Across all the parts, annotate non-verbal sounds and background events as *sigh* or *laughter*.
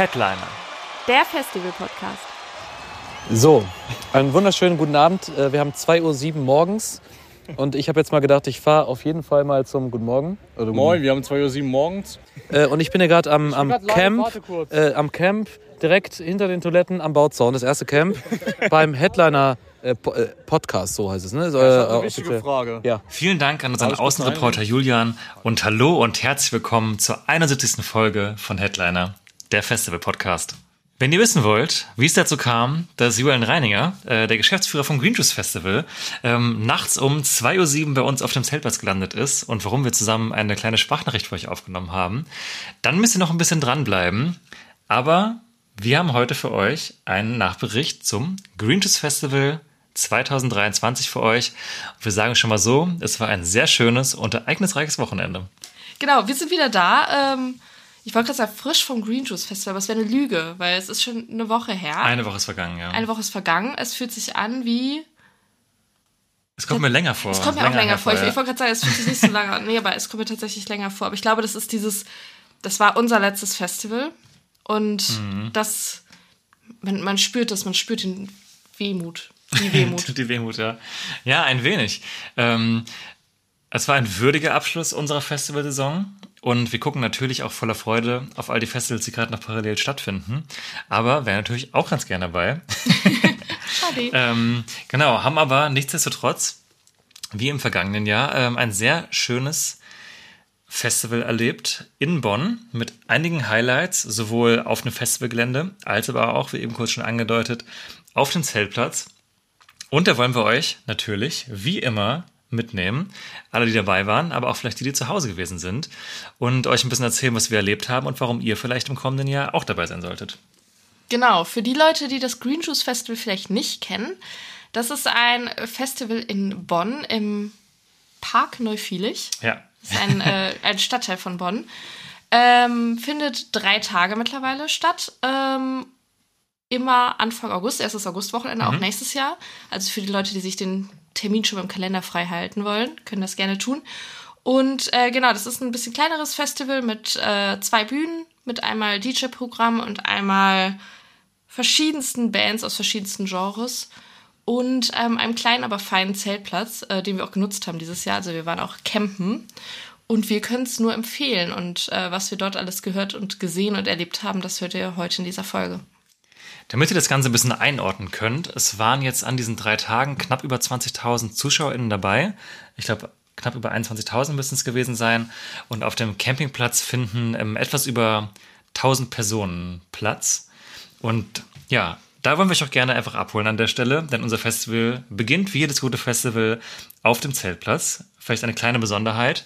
Headliner. Der Festival-Podcast. So, einen wunderschönen guten Abend. Äh, Wir haben 2.07 Uhr morgens und ich habe jetzt mal gedacht, ich fahre auf jeden Fall mal zum Guten Morgen. Oder guten- Moin, wir haben 2.07 Uhr morgens. Äh, und ich bin ja gerade am, am Camp, äh, am Camp direkt hinter den Toiletten am Bauzaun, das erste Camp, *laughs* beim Headliner äh, Po- Podcast, so heißt es. Ne? So, Das ist eine wichtige. Frage. Ja. Vielen Dank an unseren Außenreporter Julian und hallo und herzlich willkommen zur 71. Folge von Headliner, der Festival-Podcast. Wenn ihr wissen wollt, wie es dazu kam, dass Julian Reininger, äh, der Geschäftsführer vom Green Juice Festival, ähm, nachts um 2.07 Uhr bei uns auf dem Zeltplatz gelandet ist und warum wir zusammen eine kleine Sprachnachricht für euch aufgenommen haben, dann müsst ihr noch ein bisschen dranbleiben. Aber wir haben heute für euch einen Nachbericht zum Green Juice Festival 2023 für euch. Und wir sagen schon mal so, es war ein sehr schönes und ereignisreiches Wochenende. Genau, wir sind wieder da. Ähm, ich wollte gerade sagen, frisch vom Green Juice Festival, aber es wäre eine Lüge, weil es ist schon eine Woche her. Eine Woche ist vergangen, ja. Eine Woche ist vergangen. Es fühlt sich an wie. es kommt mir länger vor. Es kommt mir auch länger vor. Ich, ja. ich wollte gerade sagen, es fühlt sich nicht so lange an. Nee, aber es kommt mir tatsächlich länger vor. Aber ich glaube, das ist dieses. Das war unser letztes Festival. Und Mhm. das. Man, man spürt das, man spürt den Wehmut. Die Wehmut. *laughs* Die Wehmut, ja. Ja, ein wenig. Ähm, es war ein würdiger Abschluss unserer Festivalsaison und wir gucken natürlich auch voller Freude auf all die Festivals, die gerade noch parallel stattfinden. Aber wären natürlich auch ganz gerne dabei. *laughs* Schade. Ähm, genau, haben aber nichtsdestotrotz, wie im vergangenen Jahr, ähm, ein sehr schönes Festival erlebt in Bonn mit einigen Highlights, sowohl auf dem Festivalgelände als aber auch, wie eben kurz schon angedeutet, auf dem Zeltplatz. Und da wollen wir euch natürlich, wie immer, mitnehmen. Alle, die dabei waren, aber auch vielleicht die, die zu Hause gewesen sind. Und euch ein bisschen erzählen, was wir erlebt haben und warum ihr vielleicht im kommenden Jahr auch dabei sein solltet. Genau, für die Leute, die das Green Juice Festival vielleicht nicht kennen, das ist ein Festival in Bonn im Park Neufielig. Ja. Das ist ein, äh, ein Stadtteil von Bonn. Ähm, findet drei Tage mittlerweile statt. Ähm, immer Anfang August, erstes Augustwochenende, auch nächstes Jahr. Also für die Leute, die sich den Termin schon im Kalender frei halten wollen, können das gerne tun. Und äh, genau, das ist ein bisschen kleineres Festival mit äh, zwei Bühnen, mit einmal DJ-Programm und einmal verschiedensten Bands aus verschiedensten Genres und ähm, einem kleinen, aber feinen Zeltplatz, äh, den wir auch genutzt haben dieses Jahr. Also wir waren auch campen und wir können es nur empfehlen. Und äh, was wir dort alles gehört und gesehen und erlebt haben, das hört ihr heute in dieser Folge. Damit ihr das Ganze ein bisschen einordnen könnt, es waren jetzt an diesen drei Tagen knapp über 20.000 ZuschauerInnen dabei. Ich glaube, knapp über 21.000 müssen es gewesen sein. Und auf dem Campingplatz finden ähm, etwas über 1000 Personen Platz. Und ja, da wollen wir euch auch gerne einfach abholen an der Stelle, denn unser Festival beginnt wie jedes gute Festival auf dem Zeltplatz. Vielleicht eine kleine Besonderheit.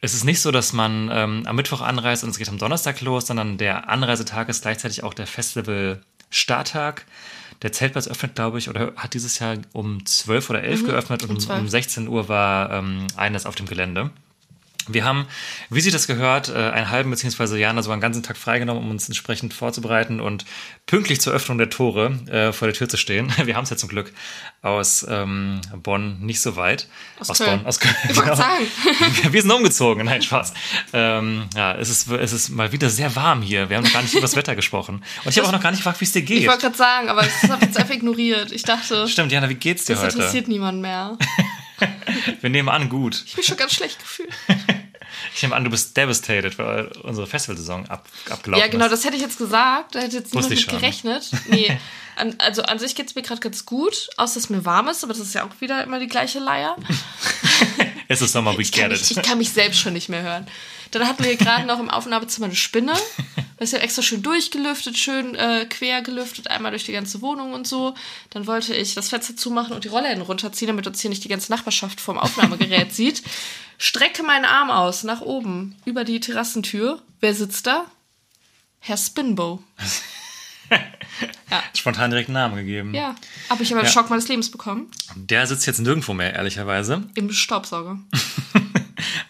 Es ist nicht so, dass man ähm, am Mittwoch anreist und es geht am Donnerstag los, sondern der Anreisetag ist gleichzeitig auch der Festival-Starttag. Der Zeltplatz öffnet, glaube ich, oder hat dieses Jahr um 12 oder 11 geöffnet und um 12. um 16 Uhr war ähm, eines auf dem Gelände. Wir haben, wie sich das gehört, äh, einen halben beziehungsweise Jana sogar einen ganzen Tag freigenommen, um uns entsprechend vorzubereiten und pünktlich zur Öffnung der Tore äh, vor der Tür zu stehen. *laughs* Wir haben es ja zum Glück aus ähm, Bonn nicht so weit. Aus Köln. Bonn, aus Köln. Ich wollte genau. sagen. *laughs* Wir sind umgezogen, nein, Spaß. Ähm, ja, es ist, es ist mal wieder sehr warm hier. Wir haben noch gar nicht über das Wetter gesprochen. Und ich habe auch noch gar nicht gefragt, wie es dir Ich geht. wollte gerade sagen, aber das habe ich jetzt einfach ignoriert. Ich dachte, *laughs* Stimmt, Jana, wie geht's dir das heute? interessiert niemanden mehr. Wir nehmen an, gut. Ich bin schon ganz schlecht gefühlt. Ich nehme an, du bist devastated, weil unsere Festivalsaison ab, abgelaufen Ja, genau, ist. das hätte ich jetzt gesagt. Da hätte jetzt niemand mit schon. gerechnet. Nee, *laughs* an, also an sich geht es mir gerade ganz gut, außer dass es mir warm ist, aber das ist ja auch wieder immer die gleiche Leier. *laughs* Es ist Sommer, we Ich kann, get mich, it. ich kann mich selbst schon nicht mehr hören. Dann hatten wir gerade noch im Aufnahmezimmer eine Spinne. Das ist ja extra schön durchgelüftet, schön äh, quer gelüftet, einmal durch die ganze Wohnung und so. Dann wollte ich das Fenster zumachen und die Rollläden runterziehen, damit uns hier nicht die ganze Nachbarschaft vorm Aufnahmegerät sieht. Strecke meinen Arm aus, nach oben, über die Terrassentür. Wer sitzt da? Herr Spinbo. *laughs* Spontan direkt einen Namen gegeben. Ja. Aber ich habe den Ja. Schock meines Lebens bekommen. Der sitzt jetzt nirgendwo mehr, ehrlicherweise. Im Staubsauger. *laughs*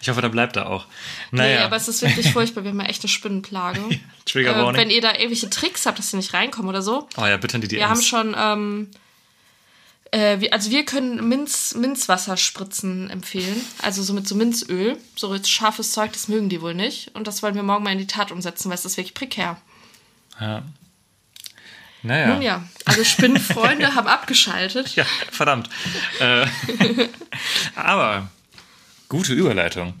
Ich hoffe, da bleibt er auch. Nee, Naja, aber es ist wirklich furchtbar. Wir haben ja echt eine Spinnenplage. *laughs* Trigger äh, Warning. wenn ihr da irgendwelche Tricks habt, dass sie nicht reinkommen oder so. oh ja, bitte in die DMs. Wir haben schon, ähm, äh, wir, also wir können Minz, Minzwasserspritzen empfehlen. Also so mit so Minzöl. So scharfes Zeug, das mögen die wohl nicht. Und das wollen wir morgen mal in die Tat umsetzen, weil es ist wirklich prekär. Ja. Naja. Nun ja, also Spinnenfreunde *laughs* haben abgeschaltet. Ja, verdammt. äh, *laughs* aber gute Überleitung.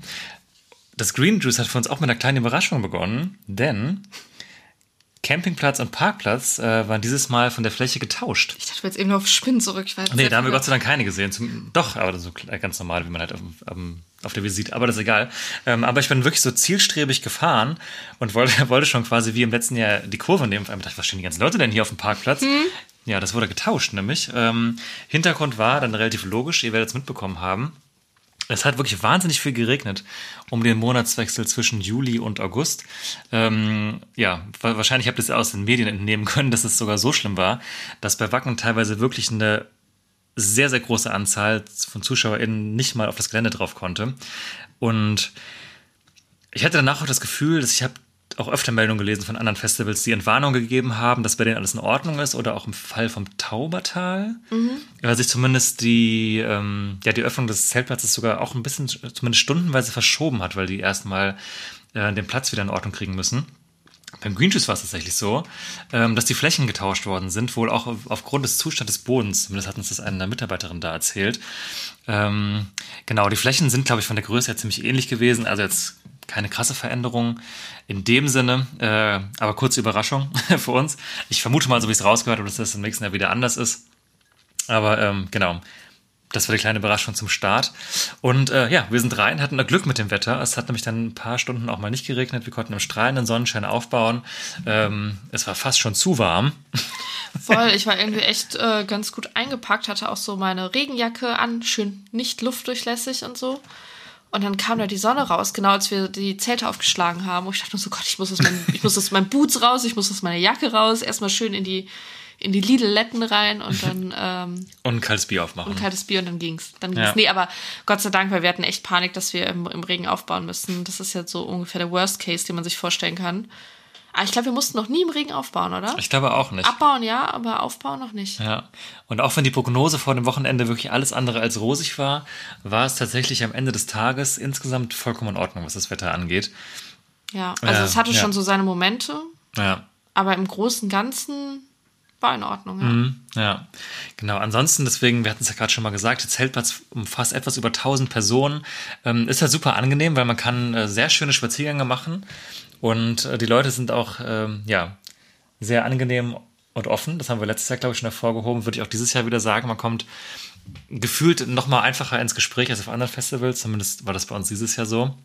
Das Green Juice hat für uns auch mit einer kleinen Überraschung begonnen, denn Campingplatz und Parkplatz äh, waren dieses Mal von der Fläche getauscht. Ich dachte, wir jetzt eben nur auf Spinnen zurück. Nee, da haben wir Gott sei Dank keine gesehen. Zum, doch, aber so ganz normal, wie man halt auf, auf, auf der Visite. Aber das ist egal. Ähm, aber ich bin wirklich so zielstrebig gefahren und wollte, *laughs* wollte schon quasi wie im letzten Jahr die Kurve nehmen. Auf einmal dachte ich, was stehen die ganzen Leute denn hier auf dem Parkplatz? Ja, das wurde getauscht nämlich. Ähm, Hintergrund war dann relativ logisch, ihr werdet es mitbekommen haben. Es hat wirklich wahnsinnig viel geregnet um den Monatswechsel zwischen Juli und August. Ähm, ja, wa- wahrscheinlich habt ihr es aus den Medien entnehmen können, dass es sogar so schlimm war, dass bei Wacken teilweise wirklich eine sehr, sehr große Anzahl von ZuschauerInnen nicht mal auf das Gelände drauf konnte. Und ich hatte danach auch das Gefühl, dass ich habe auch öfter Meldungen gelesen von anderen Festivals, die Entwarnung gegeben haben, dass bei denen alles in Ordnung ist oder auch im Fall vom Taubertal, weil sich zumindest die, ähm, ja, die Öffnung des Zeltplatzes sogar auch ein bisschen, zumindest stundenweise verschoben hat, weil die erstmal äh, den Platz wieder in Ordnung kriegen müssen. Beim Green Juice war es tatsächlich so, ähm, dass die Flächen getauscht worden sind, wohl auch auf- aufgrund des Zustands des Bodens. Zumindest hat uns das eine Mitarbeiterin da erzählt. Ähm, genau, die Flächen sind, glaube ich, von der Größe her ziemlich ähnlich gewesen. Also jetzt keine krasse Veränderung in dem Sinne, äh, aber kurze Überraschung *laughs* für uns. Ich vermute mal, so wie ich es rausgehört habe, dass das im nächsten Jahr wieder anders ist. Aber ähm, genau, das war die kleine Überraschung zum Start. Und äh, ja, wir sind rein, hatten Glück mit dem Wetter. Es hat nämlich dann ein paar Stunden auch mal nicht geregnet. Wir konnten im strahlenden Sonnenschein aufbauen. Ähm, es war fast schon zu warm. *laughs* Voll, ich war irgendwie echt äh, ganz gut eingepackt, hatte auch so meine Regenjacke an, schön nicht luftdurchlässig und so. Und dann kam da die Sonne raus, genau als wir die Zelte aufgeschlagen haben. Und ich dachte nur so, Gott, ich muss aus meinem, ich muss aus meinen Boots raus, ich muss aus meiner Jacke raus, erstmal schön in die, in die Lidl-Letten rein und dann *laughs* ähm, Und ein kaltes Bier aufmachen. ein kaltes Bier und dann ging's. Dann ging's. Ja. Nee, aber Gott sei Dank, weil wir hatten echt Panik, dass wir im, im Regen aufbauen müssen. Das ist jetzt so ungefähr der Worst Case, den man sich vorstellen kann. Aber ich glaube, wir mussten noch nie im Regen aufbauen, oder? Ich glaube auch nicht. Abbauen ja, aber aufbauen noch nicht. Ja. Und auch wenn die Prognose vor dem Wochenende wirklich alles andere als rosig war, war es tatsächlich am Ende des Tages insgesamt vollkommen in Ordnung, was das Wetter angeht. Ja, also Ja, es hatte ja. schon so seine Momente, Ja. aber im Großen und Ganzen war in Ordnung. Ja. Mhm. Ja, genau. Ansonsten, deswegen, wir hatten es ja gerade schon mal gesagt, der Zeltplatz umfasst etwas über 1000 Personen. Ähm, ist halt super angenehm, weil man kann äh, sehr schöne Spaziergänge machen und äh, die Leute sind auch, ähm, ja, sehr angenehm und offen. Das haben wir letztes Jahr, glaube ich, schon hervorgehoben. Würde ich auch dieses Jahr wieder sagen. Man kommt gefühlt noch mal einfacher ins Gespräch als auf anderen Festivals. Zumindest war das bei uns dieses Jahr so.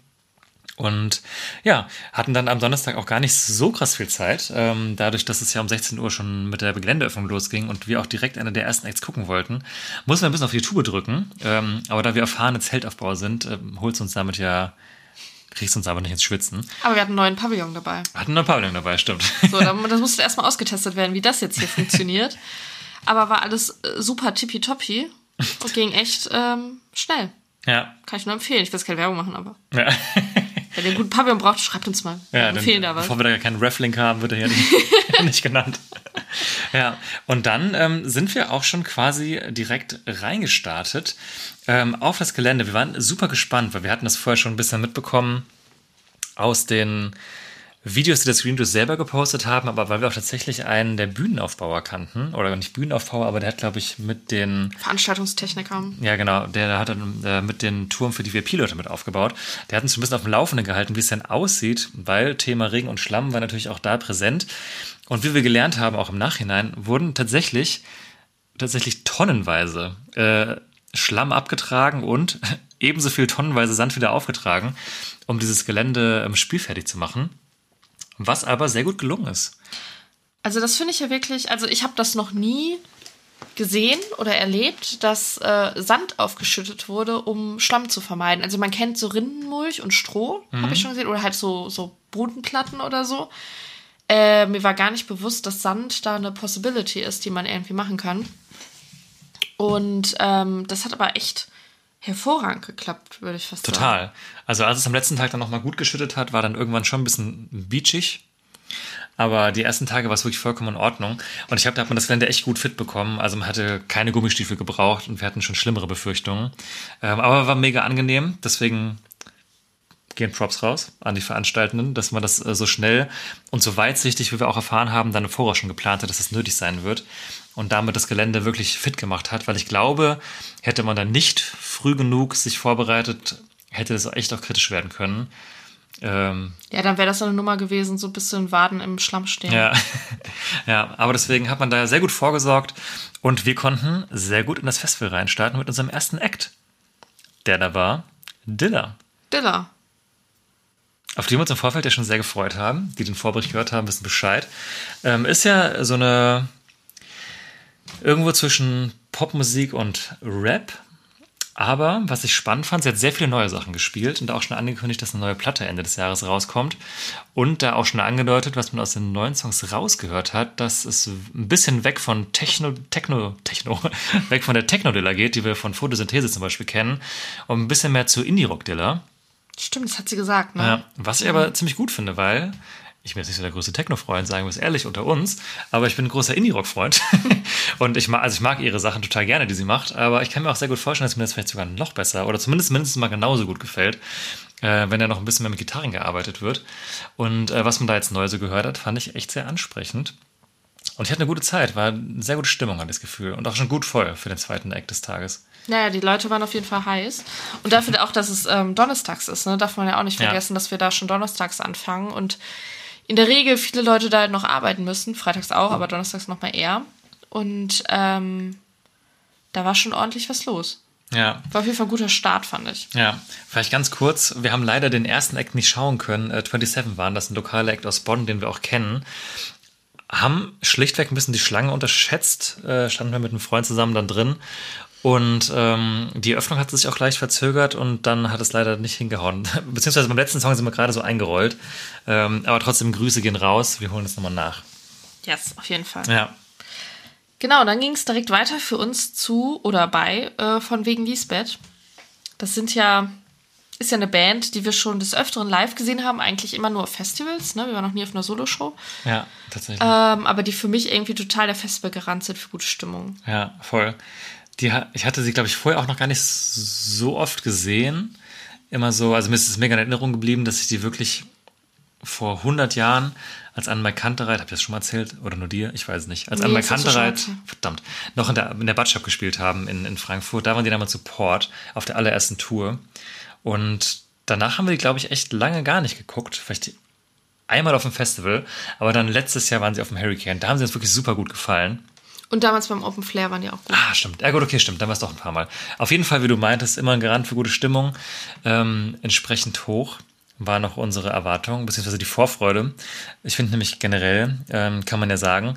Und ja, hatten dann am Donnerstag auch gar nicht so krass viel Zeit, ähm, dadurch, dass es ja um 16 Uhr schon mit der Geländeöffnung losging und wir auch direkt eine der ersten Acts gucken wollten, mussten wir ein bisschen auf die Tube drücken. Ähm, aber da wir erfahrene Zeltaufbauer sind, ähm, holst uns damit ja, kriegst uns aber nicht ins Schwitzen. Aber wir hatten einen neuen Pavillon dabei. Hatten noch ein Pavillon dabei, stimmt. So, da- das musste erstmal ausgetestet werden, wie das jetzt hier funktioniert. *laughs* Aber war alles äh, super tippitoppi und ging echt ähm, schnell. ja. Kann ich nur empfehlen. Ich will jetzt keine Werbung machen, aber Ja. Wer den guten Pavillon braucht, schreibt uns mal. Wir Ja, dann, empfehlen da was. bevor wir da keinen Reflink haben, wird er hier nicht, *laughs* *laughs* nicht genannt. Ja, und dann ähm, sind wir auch schon quasi direkt reingestartet ähm, auf das Gelände. Wir waren super gespannt, weil wir hatten das vorher schon ein bisschen mitbekommen aus den Videos, die das Green Juice selber gepostet haben, aber weil wir auch tatsächlich einen der Bühnenaufbauer kannten, oder nicht Bühnenaufbauer, aber der hat, glaube ich, mit den Veranstaltungstechniker. ja, genau. Der hat dann äh, mit den Touren für die VIP-Leute mit aufgebaut. Der hat uns ein bisschen auf dem Laufenden gehalten, wie es denn aussieht, weil Thema Regen und Schlamm war natürlich auch da präsent. Und wie wir gelernt haben, auch im Nachhinein, wurden tatsächlich, tatsächlich tonnenweise äh, Schlamm abgetragen und *laughs* ebenso viel tonnenweise Sand wieder aufgetragen, um dieses Gelände ähm, spielfertig zu machen. Was aber sehr gut gelungen ist. Also das finde ich ja wirklich, also ich habe das noch nie gesehen oder erlebt, dass äh, Sand aufgeschüttet wurde, um Schlamm zu vermeiden. Also man kennt so Rindenmulch und Stroh, habe ich schon gesehen, oder halt so, so Bodenplatten oder so. Äh, mir war gar nicht bewusst, dass Sand da eine Possibility ist, die man irgendwie machen kann. Und ähm, das hat aber echt hervorragend geklappt, würde ich fast sagen. Total. Also als es am letzten Tag dann nochmal gut geschüttet hat, war dann irgendwann schon ein bisschen beachig. Aber die ersten Tage war es wirklich vollkommen in Ordnung. Und ich glaube, da hat man das Gelände echt gut fit bekommen. Also man hatte keine Gummistiefel gebraucht und wir hatten schon schlimmere Befürchtungen. Ähm, aber war mega angenehm. Deswegen gehen Props raus an die Veranstaltenden, dass man das äh, so schnell und so weitsichtig, wie wir auch erfahren haben, dann im Voraus schon geplant hat, dass es das nötig sein wird und damit das Gelände wirklich fit gemacht hat, weil ich glaube, hätte man dann nicht früh genug sich vorbereitet, hätte das echt auch kritisch werden können. Ähm, ja, dann wäre das so eine Nummer gewesen, so ein bisschen Waden im Schlamm stehen. Ja. *laughs* ja, aber deswegen hat man da sehr gut vorgesorgt und wir konnten sehr gut in das Festival reinstarten mit unserem ersten Act. Der da war Dilla. Dilla. Auf die wir uns im Vorfeld ja schon sehr gefreut haben, die den Vorbericht gehört haben, wissen Bescheid. Ähm, ist ja so eine irgendwo zwischen Popmusik und Rap. Aber was ich spannend fand, sie hat sehr viele neue Sachen gespielt und auch schon angekündigt, dass eine neue Platte Ende des Jahres rauskommt. Und da auch schon angedeutet, was man aus den neuen Songs rausgehört hat, dass es ein bisschen weg von Techno, Techno, Techno, *laughs* weg von der Techno-Dilla geht, die wir von Photosynthese zum Beispiel kennen, und ein bisschen mehr zu Indie-Rock-Dilla. Stimmt, das hat sie gesagt, ne? Ja, was ich aber ziemlich gut finde, weil ich bin jetzt nicht so der größte Techno-Freund, sagen wir es ehrlich unter uns, aber ich bin ein großer Indie-Rock-Freund. *laughs* und ich mag, also ich mag ihre Sachen total gerne, die sie macht, aber ich kann mir auch sehr gut vorstellen, dass mir das vielleicht sogar noch besser oder zumindest mindestens mal genauso gut gefällt, äh, wenn da noch ein bisschen mehr mit Gitarren gearbeitet wird. Und äh, was man da jetzt neu so gehört hat, fand ich echt sehr ansprechend. Und ich hatte eine gute Zeit, war eine sehr gute Stimmung, hatte das Gefühl. Und auch schon gut voll für den zweiten Act des Tages. Naja, die Leute waren auf jeden Fall heiß. Und dafür auch, dass es ähm, donnerstags ist, ne? darf man ja auch nicht vergessen, ja. dass wir da schon donnerstags anfangen. Und in der Regel viele Leute da noch arbeiten müssen, freitags auch, aber donnerstags noch mal eher. Und ähm, da war schon ordentlich was los. Ja. War auf jeden Fall ein guter Start, fand ich. Ja, vielleicht ganz kurz. Wir haben leider den ersten Act nicht schauen können. Äh, 27 waren das, ein lokaler Act aus Bonn, den wir auch kennen. Haben schlichtweg ein bisschen die Schlange unterschätzt. Äh, standen wir mit einem Freund zusammen dann drin und ähm, die Öffnung hat sich auch leicht verzögert und dann hat es leider nicht hingehauen. *laughs* Beziehungsweise beim letzten Song sind wir gerade so eingerollt. Ähm, aber trotzdem, Grüße gehen raus. Wir holen es nochmal nach. Yes, auf jeden Fall. Ja. Genau, dann ging es direkt weiter für uns zu oder bei äh, von wegen Lisbeth. Das sind ja, ist ja eine Band, die wir schon des Öfteren live gesehen haben, eigentlich immer nur auf Festivals, ne? Wir waren noch nie auf einer Soloshow. Ja, tatsächlich. Ähm, aber die für mich irgendwie total der Festival gerannt sind für gute Stimmung. Ja, voll. Die, ich hatte sie, glaube ich, vorher auch noch gar nicht so oft gesehen. Immer so, also mir ist es mega in Erinnerung geblieben, dass ich die wirklich vor 100 Jahren als Anne Kantereit, habe ich das schon mal erzählt? Oder nur dir? Ich weiß es nicht. Als nee, Anne Kantereit, verdammt, noch in der, in der Batschab gespielt haben in, in Frankfurt. Da waren die damals Support auf der allerersten Tour. Und danach haben wir die, glaube ich, echt lange gar nicht geguckt. Vielleicht einmal auf dem Festival. Aber dann letztes Jahr waren sie auf dem Hurricane. Da haben sie uns wirklich super gut gefallen. Und damals beim Open Flair waren die auch gut. Ah, stimmt. Ja, gut, okay, stimmt. Dann war es doch ein paar Mal. Auf jeden Fall, wie du meintest, immer ein Garant für gute Stimmung. Ähm, entsprechend hoch war noch unsere Erwartung, beziehungsweise die Vorfreude. Ich finde nämlich generell, ähm, kann man ja sagen,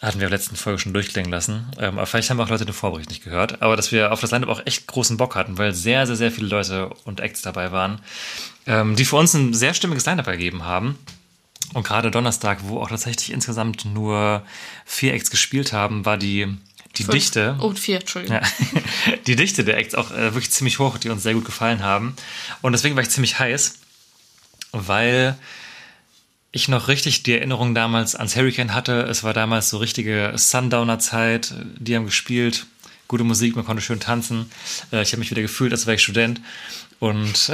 hatten wir in der letzten Folge schon durchklingen lassen. Ähm, aber vielleicht haben auch Leute den Vorbericht nicht gehört. Aber dass wir auf das Line-Up auch echt großen Bock hatten, weil sehr, sehr, sehr viele Leute und Acts dabei waren, ähm, die für uns ein sehr stimmiges Line-Up ergeben haben. Und gerade Donnerstag, wo auch tatsächlich insgesamt nur vier Acts gespielt haben, war die, die Dichte. Oh, vier, Entschuldigung. Ja, *laughs* die Dichte der Acts auch äh, wirklich ziemlich hoch, die uns sehr gut gefallen haben. Und deswegen war ich ziemlich heiß, weil ich noch richtig die Erinnerung damals ans Hurricane hatte. Es war damals so richtige Sundowner-Zeit. Die haben gespielt, gute Musik, man konnte schön tanzen. Äh, ich habe mich wieder gefühlt, als wäre ich Student und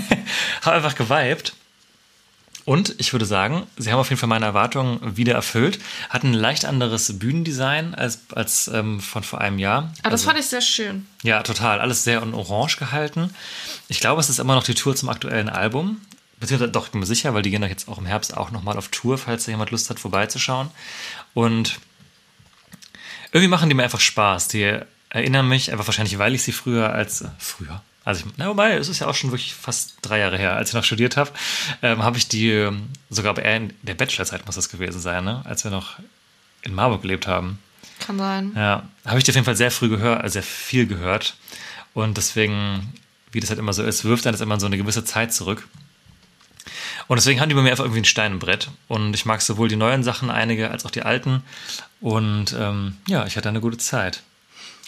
*laughs* habe einfach geweibt. Und ich würde sagen, sie haben auf jeden Fall meine Erwartungen wieder erfüllt. Hatten ein leicht anderes Bühnendesign als, als ähm, von vor einem Jahr. Aber ah, das also, fand ich sehr schön. Ja, total. Alles sehr in Orange gehalten. Ich glaube, es ist immer noch die Tour zum aktuellen Album. Beziehungsweise doch, ich bin mir sicher, weil die gehen doch jetzt auch im Herbst auch nochmal auf Tour, falls da jemand Lust hat, vorbeizuschauen. Und irgendwie machen die mir einfach Spaß. Die erinnern mich, einfach wahrscheinlich, weil ich sie früher als, früher, also, ich, na, wobei, es ist ja auch schon wirklich fast drei Jahre her, als ich noch studiert habe, ähm, habe ich die, ähm, sogar eher in der Bachelorzeit muss das gewesen sein, ne? als wir noch in Marburg gelebt haben. Kann sein. Ja, habe ich die auf jeden Fall sehr früh gehört, also sehr viel gehört. Und deswegen, wie das halt immer so ist, wirft dann das immer so eine gewisse Zeit zurück. Und deswegen haben die bei mir einfach irgendwie ein Stein im Brett. Und ich mag sowohl die neuen Sachen, einige, als auch die alten. Und ähm, ja, ich hatte eine gute Zeit.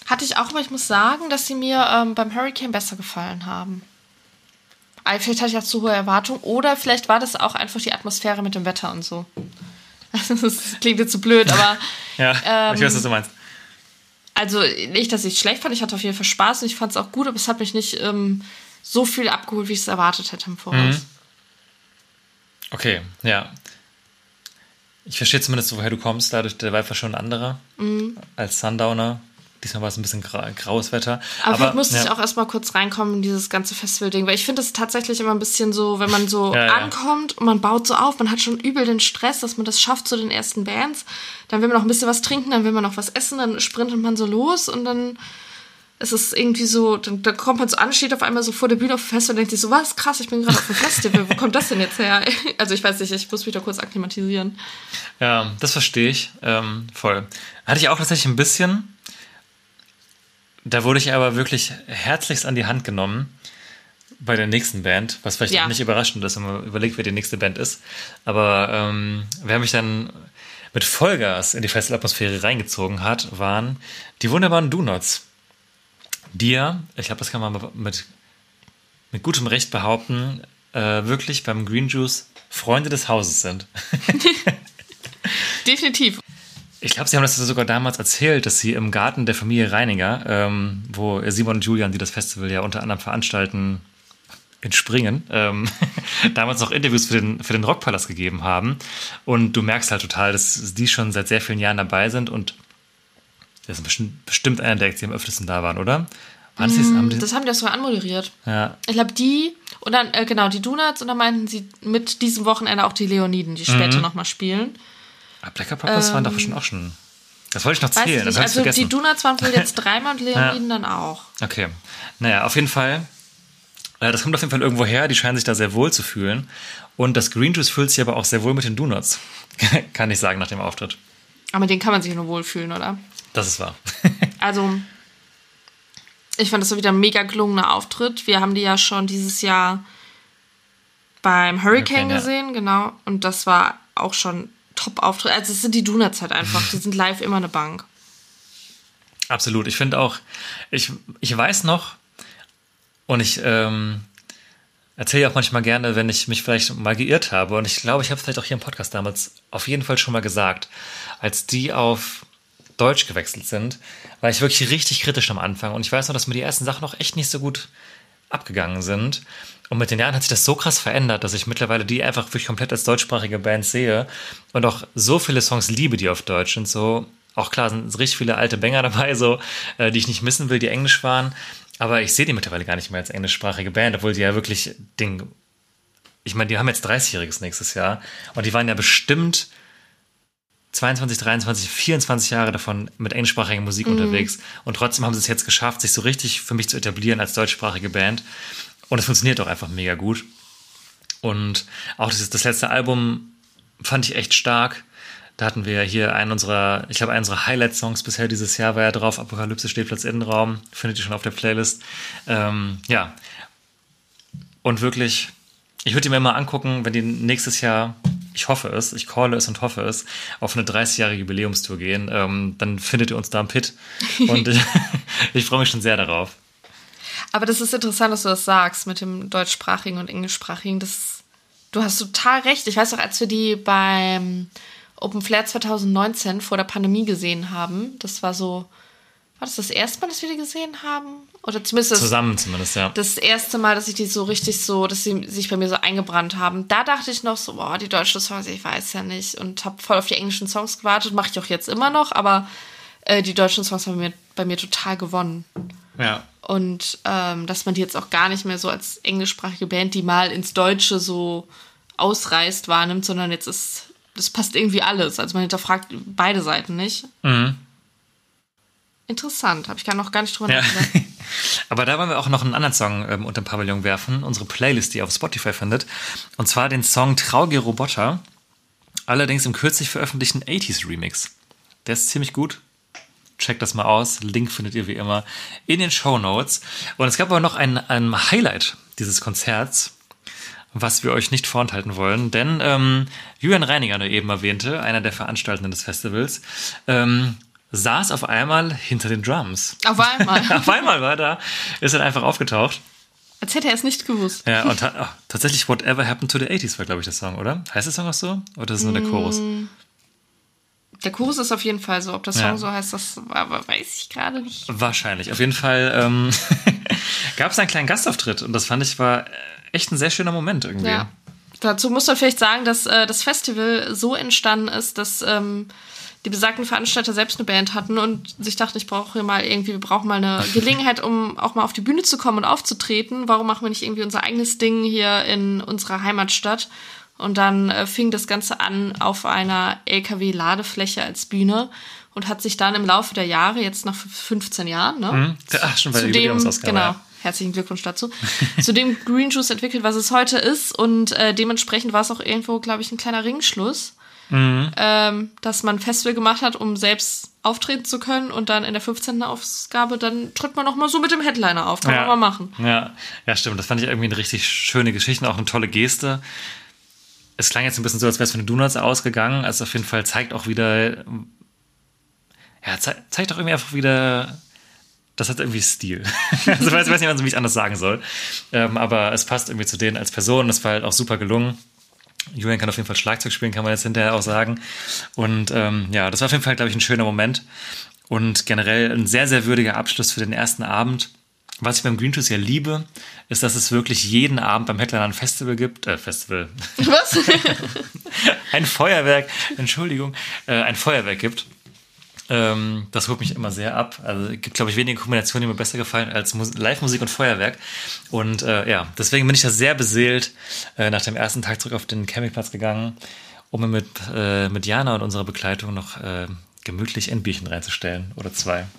Hatte ich auch, aber ich muss sagen, dass sie mir ähm, beim Hurricane besser gefallen haben. Aber vielleicht hatte ich auch zu hohe Erwartungen. Oder vielleicht war das auch einfach die Atmosphäre mit dem Wetter und so. *laughs* Das klingt jetzt zu blöd, aber *laughs* Ja, Ähm, ich weiß, was du meinst. also nicht, dass ich es schlecht fand. Ich hatte auf jeden Fall Spaß und ich fand es auch gut, aber es hat mich nicht ähm, so viel abgeholt, wie ich es erwartet hätte im Voraus. Mhm. Okay, ja. Ich verstehe zumindest, woher du kommst. Dadurch, der Vibe war schon ein anderer Mhm. als Sundowner. Diesmal war es ein bisschen gra graues Wetter. Aber, vielleicht musste ja. ich auch erstmal kurz reinkommen in dieses ganze Festival-Ding, weil ich finde es tatsächlich immer ein bisschen so, wenn man so *laughs* Ja, ja. ankommt und man baut so auf, man hat schon übel den Stress, dass man das schafft zu den ersten Bands. Dann will man noch ein bisschen was trinken, dann will man noch was essen, dann sprintet man so los und dann ist es irgendwie so, dann, dann kommt man so an, steht auf einmal so vor der Bühne auf dem Festival und denkt sich so, was krass, ich bin gerade auf dem Festival, wo kommt das denn jetzt her? *laughs* Also ich weiß nicht, ich muss mich da kurz akklimatisieren. Ja, das verstehe ich ähm, voll. Hatte ich auch tatsächlich ein bisschen. Da wurde ich aber wirklich herzlichst an die Hand genommen bei der nächsten Band, was vielleicht Ja. auch nicht überraschend ist, wenn man überlegt, wer die nächste Band ist. Aber ähm, wer mich dann mit Vollgas in die Festivalatmosphäre reingezogen hat, waren die wunderbaren Do-Nots. Die ja, ich glaube, das kann man mit, mit gutem Recht behaupten, äh, wirklich beim Green Juice Freunde des Hauses sind. *laughs* Definitiv. Ich glaube, sie haben das sogar damals erzählt, dass sie im Garten der Familie Reininger, ähm, wo Simon und Julian, die das Festival ja unter anderem veranstalten, in Springen, ähm, *laughs* damals noch Interviews für den, für den Rockpalast gegeben haben. Und du merkst halt total, dass die schon seit sehr vielen Jahren dabei sind und das ist bestimmt, einer der, die am öftesten da waren, oder? Waren jetzt- haben die, Mm, Das haben die auch so anmoderiert. ja, Ich glaube, die und dann, äh, genau, die Donuts und dann meinten sie mit diesem Wochenende auch die Leoniden, die später Mhm. nochmal spielen. Ah, Black Eyed Peppers waren doch bestimmt auch schon. Das wollte ich noch zählen, ich das Also vergessen. die Donuts waren wohl jetzt *laughs* dreimal und Leoniden dann auch. Okay. Naja, auf jeden Fall. äh, Das kommt auf jeden Fall irgendwo her. Die scheinen sich da sehr wohl zu fühlen. Und das Green Juice fühlt sich aber auch sehr wohl mit den Donuts. *laughs* Kann ich sagen nach dem Auftritt. Aber mit denen kann man sich nur wohlfühlen, oder? Das ist wahr. *laughs* Also, ich fand das so wieder ein mega gelungener Auftritt. Wir haben die ja schon dieses Jahr beim Hurricane Hurricane, ja. gesehen, genau. Und das war auch schon Top-Auftritt. Also, es sind die Donuts halt einfach. Die sind live immer eine Bank. Absolut. Ich finde auch, ich, ich weiß noch, und ich ähm, erzähle auch manchmal gerne, wenn ich mich vielleicht mal geirrt habe. Und ich glaube, ich habe es vielleicht auch hier im Podcast damals auf jeden Fall schon mal gesagt, als die auf Deutsch gewechselt sind, war ich wirklich richtig kritisch am Anfang. Und ich weiß noch, dass mir die ersten Sachen noch echt nicht so gut abgegangen sind. Und mit den Jahren hat sich das so krass verändert, dass ich mittlerweile die einfach wirklich komplett als deutschsprachige Band sehe und auch so viele Songs liebe, die auf Deutsch sind. So, auch klar sind richtig viele alte Banger *laughs* dabei, so, äh, die ich nicht missen will, die englisch waren. Aber ich sehe die mittlerweile gar nicht mehr als englischsprachige Band, obwohl die ja wirklich Ding. Ich meine, die haben jetzt 30-Jähriges nächstes Jahr und die waren ja bestimmt 22, 23, 24 Jahre davon mit englischsprachiger Musik unterwegs. Und trotzdem haben sie es jetzt geschafft, sich so richtig für mich zu etablieren als deutschsprachige Band. Und es funktioniert auch einfach mega gut. Und auch das, das letzte Album fand ich echt stark. Da hatten wir hier einen unserer, ich glaube, einen unserer Highlight-Songs bisher dieses Jahr war ja drauf. Apokalypse steht Platz Innenraum. Findet ihr schon auf der Playlist. Ähm, ja. Und wirklich, ich würde die mir mal angucken, wenn die nächstes Jahr, ich hoffe es, ich calle es und hoffe es, auf eine 30-jährige Jubiläumstour gehen. Ähm, dann findet ihr uns da im Pit. Und ich, *laughs* *laughs* ich freue mich schon sehr darauf. Aber das ist interessant, dass du das sagst mit dem deutschsprachigen und englischsprachigen. Das, du hast total recht. Ich weiß auch, als wir die beim Open Flair 2019 vor der Pandemie gesehen haben, das war so, war das das erste Mal, dass wir die gesehen haben? Oder zumindest das, Zusammen zumindest, ja. das erste Mal, dass ich die so richtig so, dass sie sich bei mir so eingebrannt haben. Da dachte ich noch so, boah, die deutschen Songs, ich weiß ja nicht. Und habe voll auf die englischen Songs gewartet. Mache ich auch jetzt immer noch, aber äh, die deutschen Songs haben mir, bei mir total gewonnen. Ja. Und ähm, dass man die jetzt auch gar nicht mehr so als englischsprachige Band, die mal ins Deutsche so ausreißt, wahrnimmt, sondern jetzt ist, das passt irgendwie alles. Also man hinterfragt beide Seiten nicht. Mhm. Interessant, habe ich gar noch gar nicht drüber Ja. nachgedacht. *laughs* Aber da wollen wir auch noch einen anderen Song ähm, unter den Pavillon werfen, unsere Playlist, die ihr auf Spotify findet. Und zwar den Song Traurige Roboter, allerdings im kürzlich veröffentlichten 80s Remix. Der ist ziemlich gut. Checkt das mal aus. Link findet ihr wie immer in den Show Notes. Und es gab aber noch ein, ein Highlight dieses Konzerts. was wir euch nicht vorenthalten wollen. Denn ähm, Julian Reiniger, der eben erwähnte, einer der Veranstaltenden des Festivals, ähm, saß auf einmal hinter den Drums. Auf einmal. *laughs* auf einmal war er da, ist dann einfach aufgetaucht. Als hätte er es nicht gewusst. Ja, und ta- ach, tatsächlich Whatever Happened to the 80s war, glaube ich, der Song, oder? Heißt der Song auch so? Oder ist es nur der Chorus? Der Chorus ist auf jeden Fall so. Ob das Song Ja. so heißt, das aber weiß ich gerade nicht. Wahrscheinlich. Auf jeden Fall ähm, *laughs* gab es einen kleinen Gastauftritt und das fand ich war echt ein sehr schöner Moment irgendwie. Ja. Dazu muss man vielleicht sagen, dass äh, das Festival so entstanden ist, dass ähm, die besagten Veranstalter selbst eine Band hatten und sich dachten, ich brauche hier mal irgendwie, wir brauchen mal eine *laughs* Gelegenheit, um auch mal auf die Bühne zu kommen und aufzutreten. Warum machen wir nicht irgendwie unser eigenes Ding hier in unserer Heimatstadt? Und dann äh, fing das Ganze an auf einer LKW-Ladefläche als Bühne und hat sich dann im Laufe der Jahre, jetzt nach 15 Jahren, ne? Hm? Ach, schon bei der zu dem, Jubiläumsausgabe. genau, ja. herzlichen Glückwunsch dazu, *laughs* zu dem Green Juice entwickelt, was es heute ist. Und äh, dementsprechend war es auch irgendwo, glaube ich, ein kleiner Ringschluss, Mhm. ähm, dass man ein Festival gemacht hat, um selbst auftreten zu können. Und dann in der 15. Ausgabe, dann tritt man noch mal so mit dem Headliner auf. Kann ja. man mal machen. Ja. ja, stimmt. Das fand ich irgendwie eine richtig schöne Geschichte, auch eine tolle Geste. Es klang jetzt ein bisschen so, als wäre es von den Donuts ausgegangen. Also auf jeden Fall zeigt auch wieder, ja, ze zeigt auch irgendwie einfach wieder, das hat irgendwie Stil. *laughs* also ich weiß, weiß nicht, wie ich anders sagen soll. Ähm, aber es passt irgendwie zu denen als Person. Es war halt auch super gelungen. Julian kann auf jeden Fall Schlagzeug spielen, kann man jetzt hinterher auch sagen. Und ähm, ja, das war auf jeden Fall, glaube ich, ein schöner Moment. Und generell ein sehr, sehr würdiger Abschluss für den ersten Abend. Was ich beim Green Juice ja liebe, ist, dass es wirklich jeden Abend beim Headliner ein Festival gibt. Äh, Festival. *laughs* Was? *laughs* ein Feuerwerk, Entschuldigung, äh, ein Feuerwerk gibt. Ähm, das holt mich immer sehr ab. Also es gibt, glaube ich, wenige Kombinationen, die mir besser gefallen als Mus- Live-Musik und Feuerwerk. Und äh, ja, deswegen bin ich da sehr beseelt äh, nach dem ersten Tag zurück auf den Campingplatz gegangen, um mir mit, äh, mit Jana und unserer Begleitung noch äh, gemütlich ein Bierchen reinzustellen oder zwei. *laughs*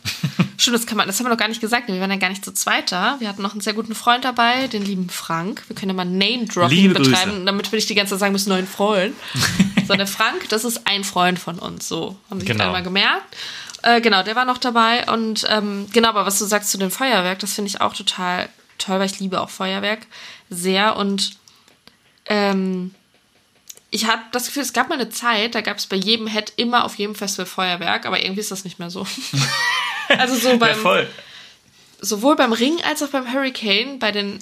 Stimmt, das, kann man, das haben wir noch gar nicht gesagt. Wir waren ja gar nicht zu zweit da. Wir hatten noch einen sehr guten Freund dabei, den lieben Frank. Wir können ja mal Name-Dropping betreiben, Grüße. damit wir nicht die ganze Zeit sagen müssen, neuen Freund. *laughs* so, der Frank, das ist ein Freund von uns. So, haben sich Genau. einmal gemerkt. Äh, genau, der war noch dabei. Und ähm, genau, aber was du sagst zu dem Feuerwerk, das finde ich auch total toll, weil ich liebe auch Feuerwerk sehr. Und ähm, ich habe das Gefühl, es gab mal eine Zeit, da gab es bei jedem Head immer auf jedem Festival Feuerwerk, aber irgendwie ist das nicht mehr so. *laughs* also so Ja, beim, voll. sowohl beim Ring als auch beim Hurricane, bei den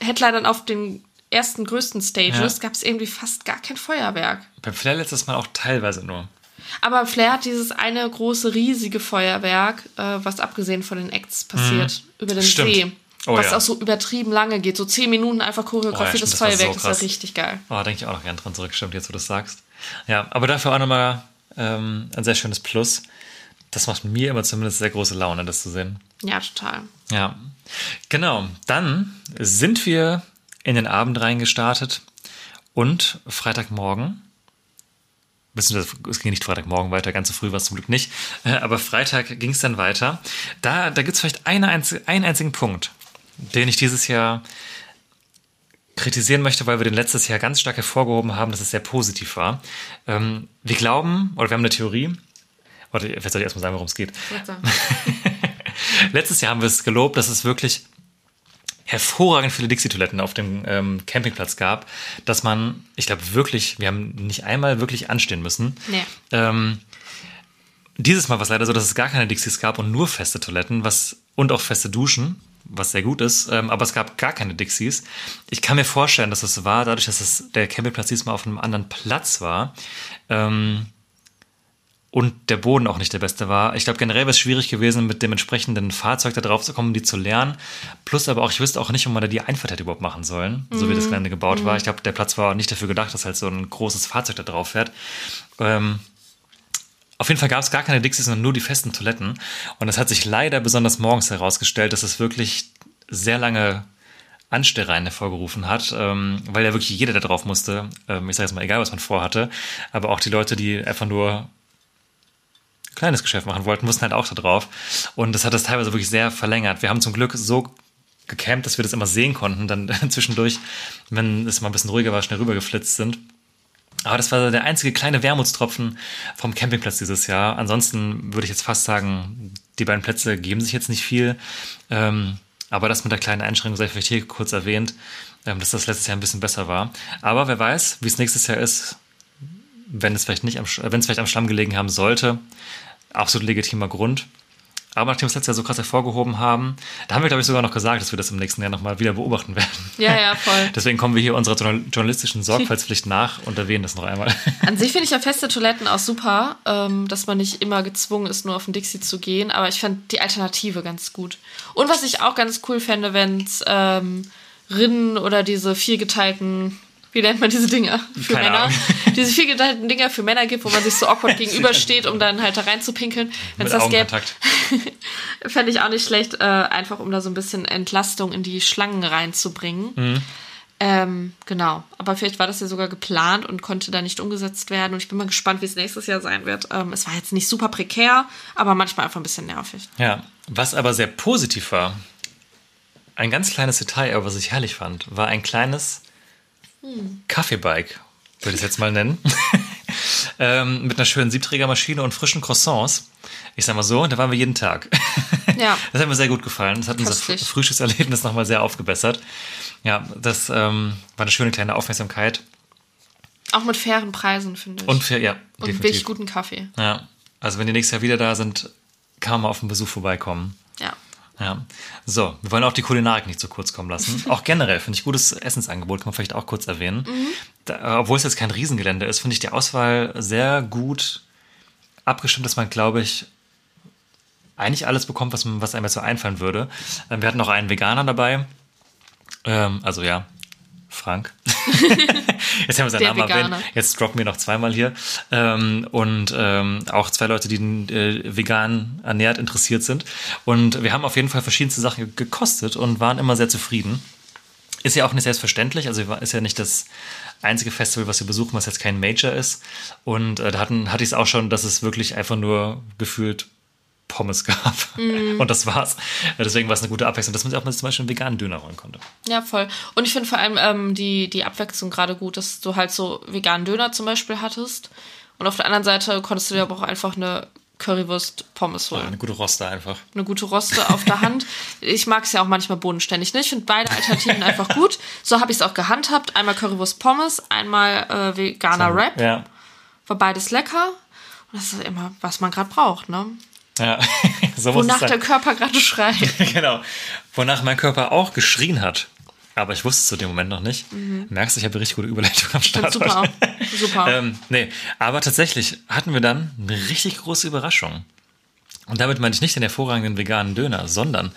Headlinern auf den ersten größten Stages, Ja. gab es irgendwie fast gar kein Feuerwerk. Beim Flair letztes Mal auch teilweise nur. Aber Flair hat dieses eine große, riesige Feuerwerk, äh, was abgesehen von den Acts passiert, über den Mhm. Stimmt. See. Oh was ja. auch so übertrieben lange geht. So zehn Minuten einfach Oh ja, choreografiertes das war Feuerwerk. so das war richtig geil. Oh, denke ich auch noch gern dran zurück, stimmt, jetzt wo du das sagst. Ja, aber dafür auch nochmal ähm, ein sehr schönes Plus. Das macht mir immer zumindest sehr große Laune, das zu sehen. Ja, total. Ja, genau. Dann sind wir in den Abend reingestartet und Freitagmorgen, beziehungsweise es ging nicht Freitagmorgen weiter, ganz so früh war es zum Glück nicht, äh, aber Freitag ging es dann weiter. Da, da gibt es vielleicht eine, einen einzigen Punkt, den ich dieses Jahr kritisieren möchte, weil wir den letztes Jahr ganz stark hervorgehoben haben, dass es sehr positiv war. Ähm, wir glauben, oder wir haben eine Theorie, oder vielleicht soll ich erstmal sagen, worum es geht. *laughs* Letztes Jahr haben wir es gelobt, dass es wirklich hervorragend viele Dixie-Toiletten auf dem ähm, Campingplatz gab, dass man, ich glaube wirklich, wir haben nicht einmal wirklich anstehen müssen. Nee. Ähm, dieses Mal war es leider so, dass es gar keine Dixies gab und nur feste Toiletten was, und auch feste Duschen, was sehr gut ist. Ähm, aber es gab gar keine Dixies. Ich kann mir vorstellen, dass es war, dadurch, dass es der Campingplatz diesmal auf einem anderen Platz war, ähm, und der Boden auch nicht der beste war. Ich glaube, generell wäre es schwierig gewesen, mit dem entsprechenden Fahrzeug da drauf zu kommen, die zu lernen. Plus aber auch, ich wüsste auch nicht, wo man da die Einfahrt hätte überhaupt machen sollen, so wie das Gelände gebaut war. Ich glaube, der Platz war nicht dafür gedacht, dass halt so ein großes Fahrzeug da drauf fährt. Ähm, auf jeden Fall gab es gar keine Dixies, sondern nur die festen Toiletten. Und es hat sich leider besonders morgens herausgestellt, dass es wirklich sehr lange Anstellreihen hervorgerufen hat, ähm, weil ja wirklich jeder da drauf musste. Ähm, ich sage jetzt mal, egal was man vorhatte, aber auch die Leute, die einfach nur kleines Geschäft machen wollten, mussten halt auch da drauf. Und das hat das teilweise wirklich sehr verlängert. Wir haben zum Glück so gecampt, dass wir das immer sehen konnten, dann *laughs* zwischendurch, wenn es mal ein bisschen ruhiger war, schnell rübergeflitzt sind. Aber das war der einzige kleine Wermutstropfen vom Campingplatz dieses Jahr. Ansonsten würde ich jetzt fast sagen, die beiden Plätze geben sich jetzt nicht viel. Ähm, aber das mit der kleinen Einschränkung sei vielleicht hier kurz erwähnt. ähm, dass das letztes Jahr ein bisschen besser war. Aber wer weiß, wie es nächstes Jahr ist, wenn es vielleicht nicht am, äh, wenn es vielleicht am Schlamm gelegen haben sollte. Absolut legitimer Grund. Aber nachdem wir es letztes Jahr so krass hervorgehoben haben, da haben wir, glaube ich, sogar noch gesagt, dass wir das im nächsten Jahr nochmal wieder beobachten werden. Ja, ja, voll. *laughs* Deswegen kommen wir hier unserer journal- journalistischen Sorgfaltspflicht nach und erwähnen das noch einmal. *laughs* An sich finde ich ja feste Toiletten auch super, ähm, dass man nicht immer gezwungen ist, nur auf den Dixie zu gehen. Aber ich fand die Alternative ganz gut. Und was ich auch ganz cool fände, wenn es ähm, Rinnen oder diese viergeteilten, wie nennt man diese Dinger für Keine Männer? Ahnung. *laughs* Diese viergeteilten Dinger für Männer gibt, wo man sich so awkward *laughs* gegenübersteht, um dann halt da reinzupinkeln. Wenn es das gäbe, *laughs* fände ich auch nicht schlecht, äh, einfach um da so ein bisschen Entlastung in die Schlangen reinzubringen. Mhm. Ähm, genau. Aber vielleicht war das ja sogar geplant und konnte da nicht umgesetzt werden. Und ich bin mal gespannt, wie es nächstes Jahr sein wird. Ähm, es war jetzt nicht super prekär, aber manchmal einfach ein bisschen nervig. Ja, was aber sehr positiv war, ein ganz kleines Detail, aber was ich herrlich fand, war ein kleines Kaffeebike, würde ich es jetzt mal nennen. *laughs* ähm, mit einer schönen Siebträgermaschine und frischen Croissants. Ich sag mal so, da waren wir jeden Tag. Ja. *laughs* Das hat mir sehr gut gefallen. Das hat unser Köstlich. Fr- Frühstückserlebnis nochmal sehr aufgebessert. Ja, das ähm, war eine schöne kleine Aufmerksamkeit. Auch mit fairen Preisen, finde ich. Und für, ja, Und definitiv. wirklich guten Kaffee. Ja, also wenn die nächstes Jahr wieder da sind, kann man mal auf den Besuch vorbeikommen. Ja. Ja. So, wir wollen auch die Kulinarik nicht zu kurz kommen lassen. *laughs* Auch generell finde ich gutes Essensangebot, kann man vielleicht auch kurz erwähnen. Da, äh, obwohl es jetzt kein Riesengelände ist, finde ich die Auswahl sehr gut abgestimmt, dass man, glaube ich, eigentlich alles bekommt, was, was einem jetzt so einfallen würde. Ähm, Wir hatten noch einen Veganer dabei. Ähm, also ja, Frank. *laughs* Jetzt haben wir seinen Namen erwähnt. Jetzt droppen wir noch zweimal hier. Ähm, und ähm, auch zwei Leute, die äh, vegan ernährt interessiert sind. Und wir haben auf jeden Fall verschiedenste Sachen ge- gekostet und waren immer sehr zufrieden. Ist ja auch nicht selbstverständlich. Also ist ja nicht das einzige Festival, was wir besuchen, was jetzt kein Major ist. Und äh, da hatten, hatte ich es auch schon, dass es wirklich einfach nur gefühlt Pommes gab. Und das war's. Deswegen war es eine gute Abwechslung, dass man sich auch mal zum Beispiel einen veganen Döner holen konnte. Ja, voll. Und ich finde vor allem ähm, die, die Abwechslung gerade gut, dass du halt so veganen Döner zum Beispiel hattest. Und auf der anderen Seite konntest du dir aber auch einfach eine Currywurst Pommes holen. Eine gute Roster einfach. eine gute Roste auf der Hand. Ich mag es ja auch manchmal bodenständig. Ne? Ich finde beide Alternativen einfach gut. So habe ich es auch gehandhabt. Einmal Currywurst Pommes, einmal äh, veganer Wrap. Ja. War beides lecker. Und das ist immer, was man gerade braucht. Ne? Ja. *laughs* so muss Wonach der Körper gerade schreit. *laughs* genau. Wonach mein Körper auch geschrien hat. Aber ich wusste es zu dem Moment noch nicht. Merkst du, ich habe eine richtig gute Überleitung am Start. Super. *laughs* Super. ähm, nee, aber tatsächlich hatten wir dann eine richtig große Überraschung. Und damit meine ich nicht den hervorragenden veganen Döner, sondern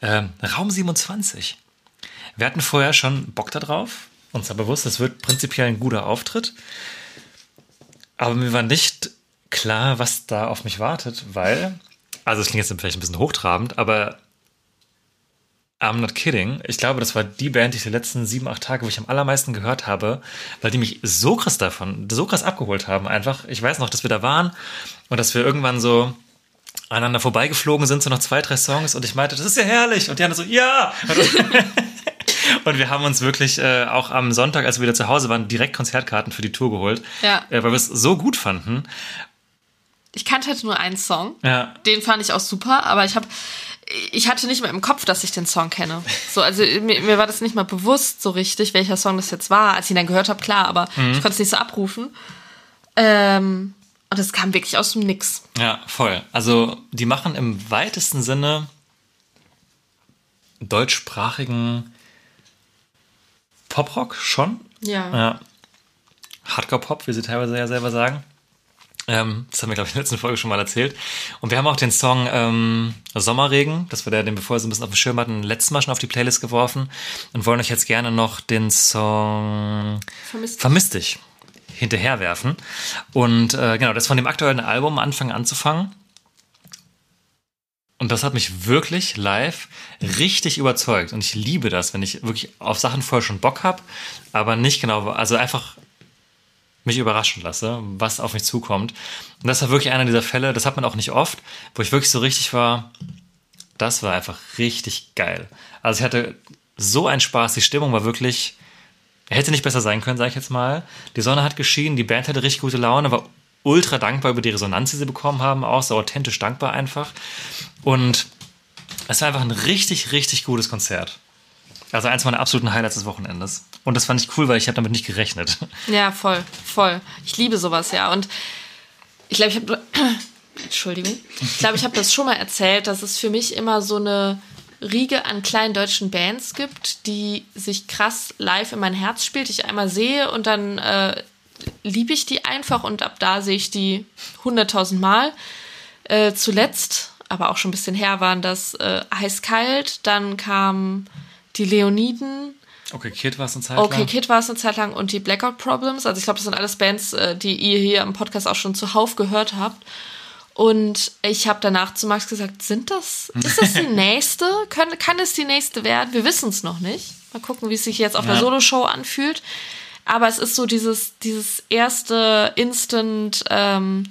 ähm, Raum 27. Wir hatten vorher schon Bock da drauf. Uns war bewusst, das wird prinzipiell ein guter Auftritt. Aber mir war nicht klar, was da auf mich wartet, weil, also es klingt jetzt vielleicht ein bisschen hochtrabend, aber I'm not kidding. Ich glaube, das war die Band, die ich die letzten sieben, acht Tage, wo ich am allermeisten gehört habe, weil die mich so krass davon, so krass abgeholt haben. Einfach, ich weiß noch, dass wir da waren und dass wir irgendwann so aneinander vorbeigeflogen sind, so noch zwei, drei Songs und ich meinte, das ist ja herrlich. Und die anderen so, ja! Und *laughs* wir haben uns wirklich äh, auch am Sonntag, als wir wieder zu Hause waren, direkt Konzertkarten für die Tour geholt, Ja. äh, weil wir es so gut fanden. Ich kannte halt nur einen Song. Ja, Den fand ich auch super, aber ich habe ich hatte nicht mehr im Kopf, dass ich den Song kenne. So, also mir, mir war das nicht mal bewusst so richtig, welcher Song das jetzt war. Als ich ihn dann gehört habe, klar, aber Mhm. ich konnte es nicht so abrufen. Ähm, und es kam wirklich aus dem Nix. Ja, voll. Also die machen im weitesten Sinne deutschsprachigen Poprock schon. Ja. Ja. Hardcore-Pop, wie sie teilweise ja selber sagen. Ähm, das haben wir, glaube ich, in der letzten Folge schon mal erzählt. Und wir haben auch den Song ähm, Sommerregen, das wir der, den wir vorher so ein bisschen auf dem Schirm hatten, letztes Mal schon auf die Playlist geworfen und wollen euch jetzt gerne noch den Song Vermisst. Vermisst dich hinterherwerfen. Und äh, genau, das von dem aktuellen Album anfangen anzufangen. Und das hat mich wirklich live richtig überzeugt. Und ich liebe das, wenn ich wirklich auf Sachen vorher schon Bock habe, aber nicht genau, also einfach mich überraschen lasse, was auf mich zukommt. Und das war wirklich einer dieser Fälle, das hat man auch nicht oft, wo ich wirklich so richtig war, das war einfach richtig geil. Also ich hatte so einen Spaß, die Stimmung war wirklich, hätte nicht besser sein können, sage ich jetzt mal. Die Sonne hat geschienen, die Band hatte richtig gute Laune, war ultra dankbar über die Resonanz, die sie bekommen haben, auch so authentisch dankbar einfach. Und es war einfach ein richtig, richtig gutes Konzert. Also eins meiner absoluten Highlights des Wochenendes. Und das fand ich cool, weil ich habe damit nicht gerechnet. Ja, voll, voll. Ich liebe sowas, ja. Und ich glaube, ich habe. *coughs* Entschuldigung. Ich glaube, ich habe das schon mal erzählt, dass es für mich immer so eine Riege an kleinen deutschen Bands gibt, die sich krass live in mein Herz spielt, ich einmal sehe und dann äh, liebe ich die einfach und ab da sehe ich die hunderttausend Mal. Äh, zuletzt, aber auch schon ein bisschen her, waren das äh, Heiß-Kalt, dann kam die Leoniden, Okay, Kid war es eine Zeit Okay, lang. Kid war es eine Zeit lang und die Blackout Problems. Also ich glaube, das sind alles Bands, äh, die ihr hier im Podcast auch schon zuhauf gehört habt. Und ich habe danach zu Max gesagt, sind das, ist das die *laughs* nächste? Kann, kann es die nächste werden? Wir wissen es noch nicht. Mal gucken, wie es sich jetzt auf der Ja. Soloshow anfühlt. Aber es ist so dieses, dieses erste Instant, ähm,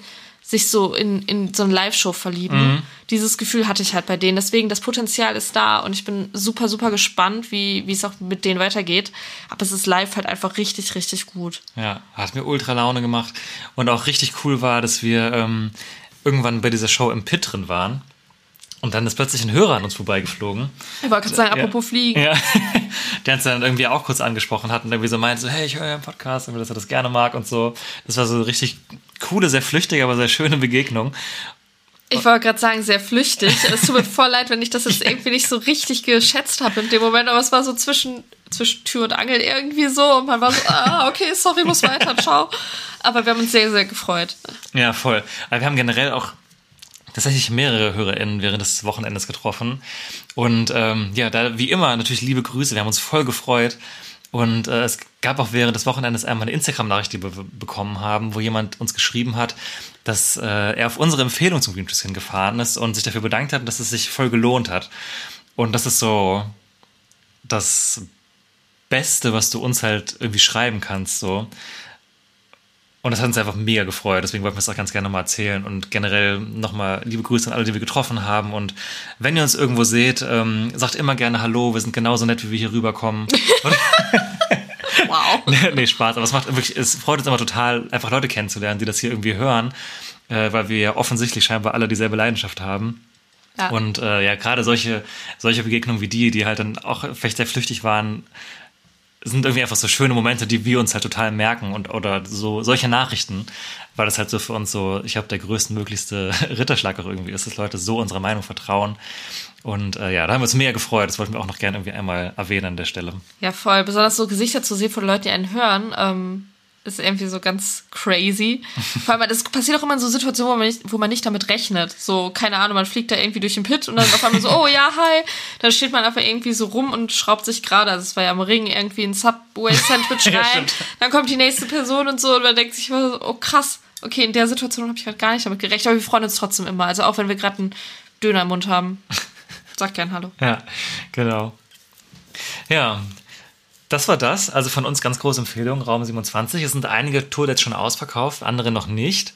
sich so in, in so eine Live-Show verlieben. Dieses Gefühl hatte ich halt bei denen. Deswegen, das Potenzial ist da und ich bin super, super gespannt, wie, wie es auch mit denen weitergeht. Aber es ist live halt einfach richtig, richtig gut. Ja, hat mir ultra Laune gemacht. Und auch richtig cool war, dass wir ähm, irgendwann bei dieser Show im Pit drin waren. Und dann ist plötzlich ein Hörer an uns vorbeigeflogen. Ich wollte gerade sagen, apropos Fliegen. Ja, *laughs* der uns dann irgendwie auch kurz angesprochen hat und irgendwie so meinte, so, hey, ich höre euren Podcast und dass er das gerne mag und so. Das war so richtig coole, sehr flüchtige, aber sehr schöne Begegnung. Ich wollte gerade sagen, sehr flüchtig. Es tut mir *laughs* voll leid, wenn ich das jetzt irgendwie nicht so richtig geschätzt habe in dem Moment, aber es war so zwischen, zwischen Tür und Angel irgendwie so und man war so, ah, okay, sorry, muss weiter, ciao. Aber wir haben uns sehr, sehr gefreut. Ja, voll. Aber wir haben generell auch tatsächlich mehrere HörerInnen während des Wochenendes getroffen. Und ähm, ja, da wie immer natürlich liebe Grüße. Wir haben uns voll gefreut. Und äh, es gab auch während des Wochenendes einmal eine Instagram-Nachricht, die wir be- bekommen haben, wo jemand uns geschrieben hat, dass äh, er auf unsere Empfehlung zum Green Trees hingefahren ist und sich dafür bedankt hat, dass es sich voll gelohnt hat. Und das ist so das Beste, was du uns halt irgendwie schreiben kannst. So. Und das hat uns einfach mega gefreut. Deswegen wollten wir es auch ganz gerne mal erzählen. Und generell nochmal liebe Grüße an alle, die wir getroffen haben. Und wenn ihr uns irgendwo seht, ähm, sagt immer gerne Hallo. Wir sind genauso nett, wie wir hier rüberkommen. *laughs* Wow. *laughs* nee, Spaß. Aber es macht wirklich, es freut uns immer total, einfach Leute kennenzulernen, die das hier irgendwie hören. Äh, weil wir ja offensichtlich scheinbar alle dieselbe Leidenschaft haben. Ja. Und äh, ja, gerade solche, solche Begegnungen wie die, die halt dann auch vielleicht sehr flüchtig waren, sind irgendwie einfach so schöne Momente, die wir uns halt total merken und oder so solche Nachrichten, weil das halt so für uns so, ich glaube, der größtmöglichste *laughs* Ritterschlag auch irgendwie ist, dass Leute so unserer Meinung vertrauen. Und äh, ja, da haben wir uns mega gefreut. Das wollten wir auch noch gerne irgendwie einmal erwähnen an der Stelle. Ja, voll. Besonders so Gesichter zu sehen von Leuten, die einen hören, ähm, ist irgendwie so ganz crazy. Vor allem, das passiert auch immer in so Situationen, wo man, nicht, wo man nicht damit rechnet. So, keine Ahnung, man fliegt da irgendwie durch den Pit und dann auf einmal so, oh ja, hi. Dann steht man einfach irgendwie so rum und schraubt sich gerade, also es war ja am Ring, irgendwie ein Subway-Sandwich *laughs* Ja, rein. stimmt. dann kommt die nächste Person und so und man denkt sich immer so, oh krass. Okay, in der Situation habe ich halt gar nicht damit gerechnet, aber wir freuen uns trotzdem immer. Also auch wenn wir gerade einen Döner im Mund haben. *laughs* Sag gern Hallo. Ja, genau. Ja, das war das. Also von uns ganz große Empfehlung, Raum 27. Es sind einige Tour jetzt schon ausverkauft, andere noch nicht.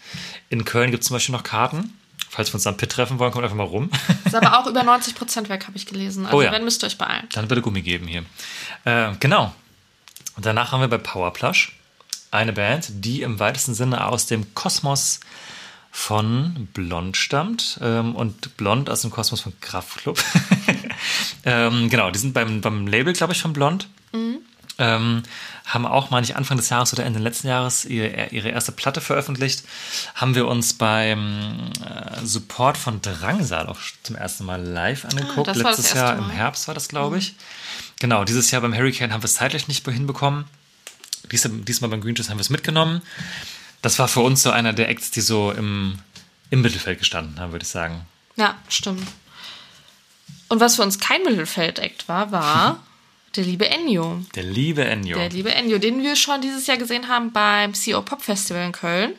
In Köln gibt es zum Beispiel noch Karten. Falls wir uns am Pit treffen wollen, kommt einfach mal rum. *laughs* Ist aber auch über 90% weg, habe ich gelesen. Also Oh ja. wenn, müsst ihr euch beeilen. Dann bitte Gummi geben hier. Äh, genau. Und danach haben wir bei Powerplush eine Band, die im weitesten Sinne aus dem Kosmos von Blond stammt. Ähm, und Blond aus dem Kosmos von Kraftklub. *laughs* ähm, genau, die sind beim, beim Label, glaube ich, von Blond. Ähm, haben auch, meine ich, Anfang des Jahres oder Ende letzten Jahres ihre, ihre erste Platte veröffentlicht. Haben wir uns beim äh, Support von Drangsal auch zum ersten Mal live angeguckt. Ah, Letztes Jahr im Mal. Herbst war das, glaube ich. Genau, dieses Jahr beim Hurricane haben wir es zeitlich nicht hinbekommen. Dies, diesmal beim Green Juice haben wir es mitgenommen. Das war für uns so einer der Acts, die so im, im Mittelfeld gestanden haben, würde ich sagen. Ja, stimmt. Und was für uns kein Mittelfeld-Act war, war *laughs* der liebe Ennio. Der liebe Ennio. Der liebe Ennio, den wir schon dieses Jahr gesehen haben beim CO Pop Festival in Köln.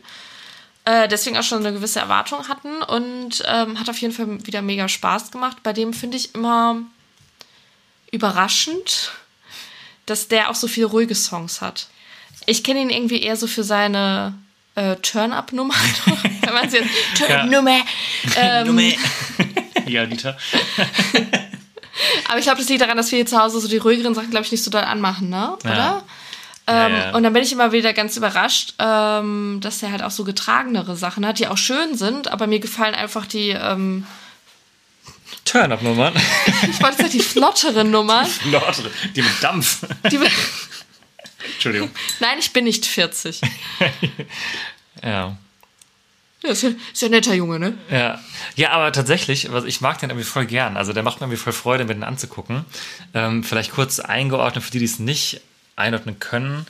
Äh, deswegen auch schon eine gewisse Erwartung hatten und ähm, hat auf jeden Fall wieder mega Spaß gemacht. Bei dem finde ich immer überraschend, dass der auch so viele ruhige Songs hat. Ich kenne ihn irgendwie eher so für seine äh, Turn-Up-Nummer. *laughs* Wenn man sie jetzt Turn-Nummer. *laughs* Ähm, ja, Dieter. *laughs* Aber ich glaube, das liegt daran, dass wir hier zu Hause so die ruhigeren Sachen, glaube ich, nicht so doll anmachen, ne? Oder? Ja. Ähm, Ja, ja. Und dann bin ich immer wieder ganz überrascht, ähm, dass er halt auch so getragenere Sachen hat, die auch schön sind, aber mir gefallen einfach die, ähm, Turn-Up-Nummern. Ich wollte sagen, die flotteren Nummern. Lord, die mit Dampf. Die, Entschuldigung. nein, ich bin nicht 40. *laughs* Ja. Ja, ist ja, ist ja ein netter Junge, ne? Ja. ja, aber tatsächlich, ich mag den irgendwie voll gern. Also der macht mir irgendwie voll Freude, mir den anzugucken. Ähm, vielleicht kurz eingeordnet für die, die es nicht einordnen können,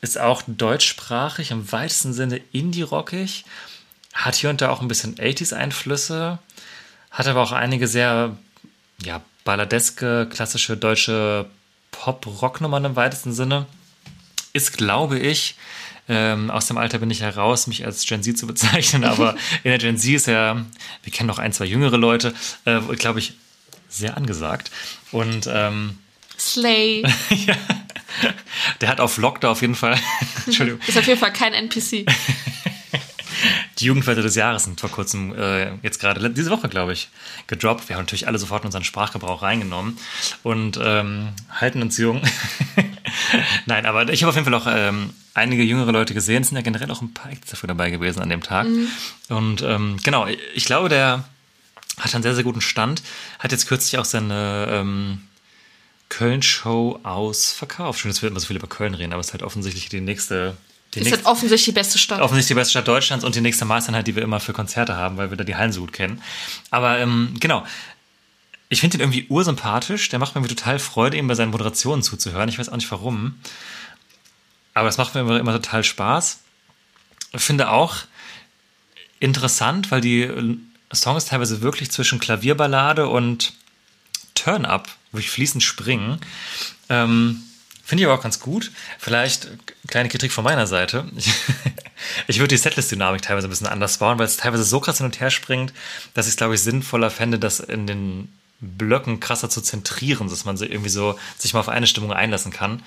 ist auch deutschsprachig, im weitesten Sinne indie-rockig, hat hier und da auch ein bisschen 80s-Einflüsse, hat aber auch einige sehr, ja, balladeske, klassische deutsche Pop-Rock-Nummern im weitesten Sinne. Ist, glaube ich, ähm, aus dem Alter bin ich heraus, mich als Gen Z zu bezeichnen, *laughs* aber in der Gen Z ist ja, wir kennen noch ein, zwei jüngere Leute, äh, glaube ich, sehr angesagt. Und ähm, Slay. *laughs* der hat auf Lock da auf jeden Fall, *laughs* Entschuldigung, Ist auf jeden Fall kein NPC. Die Jugendwörter des Jahres sind vor kurzem, äh, jetzt gerade diese Woche, glaube ich, gedroppt. Wir haben natürlich alle sofort in unseren Sprachgebrauch reingenommen und ähm, halten uns jung. *laughs* Nein, aber ich habe auf jeden Fall auch ähm, einige jüngere Leute gesehen. Es sind ja generell auch ein paar Acts dafür dabei gewesen an dem Tag. Und ähm, genau, ich glaube, der hat einen sehr, sehr guten Stand. Hat jetzt kürzlich auch seine ähm, Köln-Show ausverkauft. Schön, dass wir immer so viel über Köln reden, aber es ist halt offensichtlich die nächste. Die Ist halt offensichtlich die beste Stadt. offensichtlich die beste Stadt Deutschlands und die nächste Maßeinheit, die wir immer für Konzerte haben, weil wir da die Hallen so gut kennen. Aber ähm, genau, ich finde ihn irgendwie ursympathisch. Der macht mir total Freude, ihm bei seinen Moderationen zuzuhören. Ich weiß auch nicht warum. Aber das macht mir immer, immer total Spaß. Ich finde auch interessant, weil die äh, Songs teilweise wirklich zwischen Klavierballade und Turn-Up, wirklich fließend springen. Ähm, Finde ich aber auch ganz gut. Vielleicht kleine Kritik von meiner Seite. *laughs* Ich, würde die Setlist-Dynamik teilweise ein bisschen anders bauen, weil es teilweise so krass hin und her springt, dass ich es, glaube ich, sinnvoller fände, das in den Blöcken krasser zu zentrieren, dass man so irgendwie so sich mal auf eine Stimmung einlassen kann.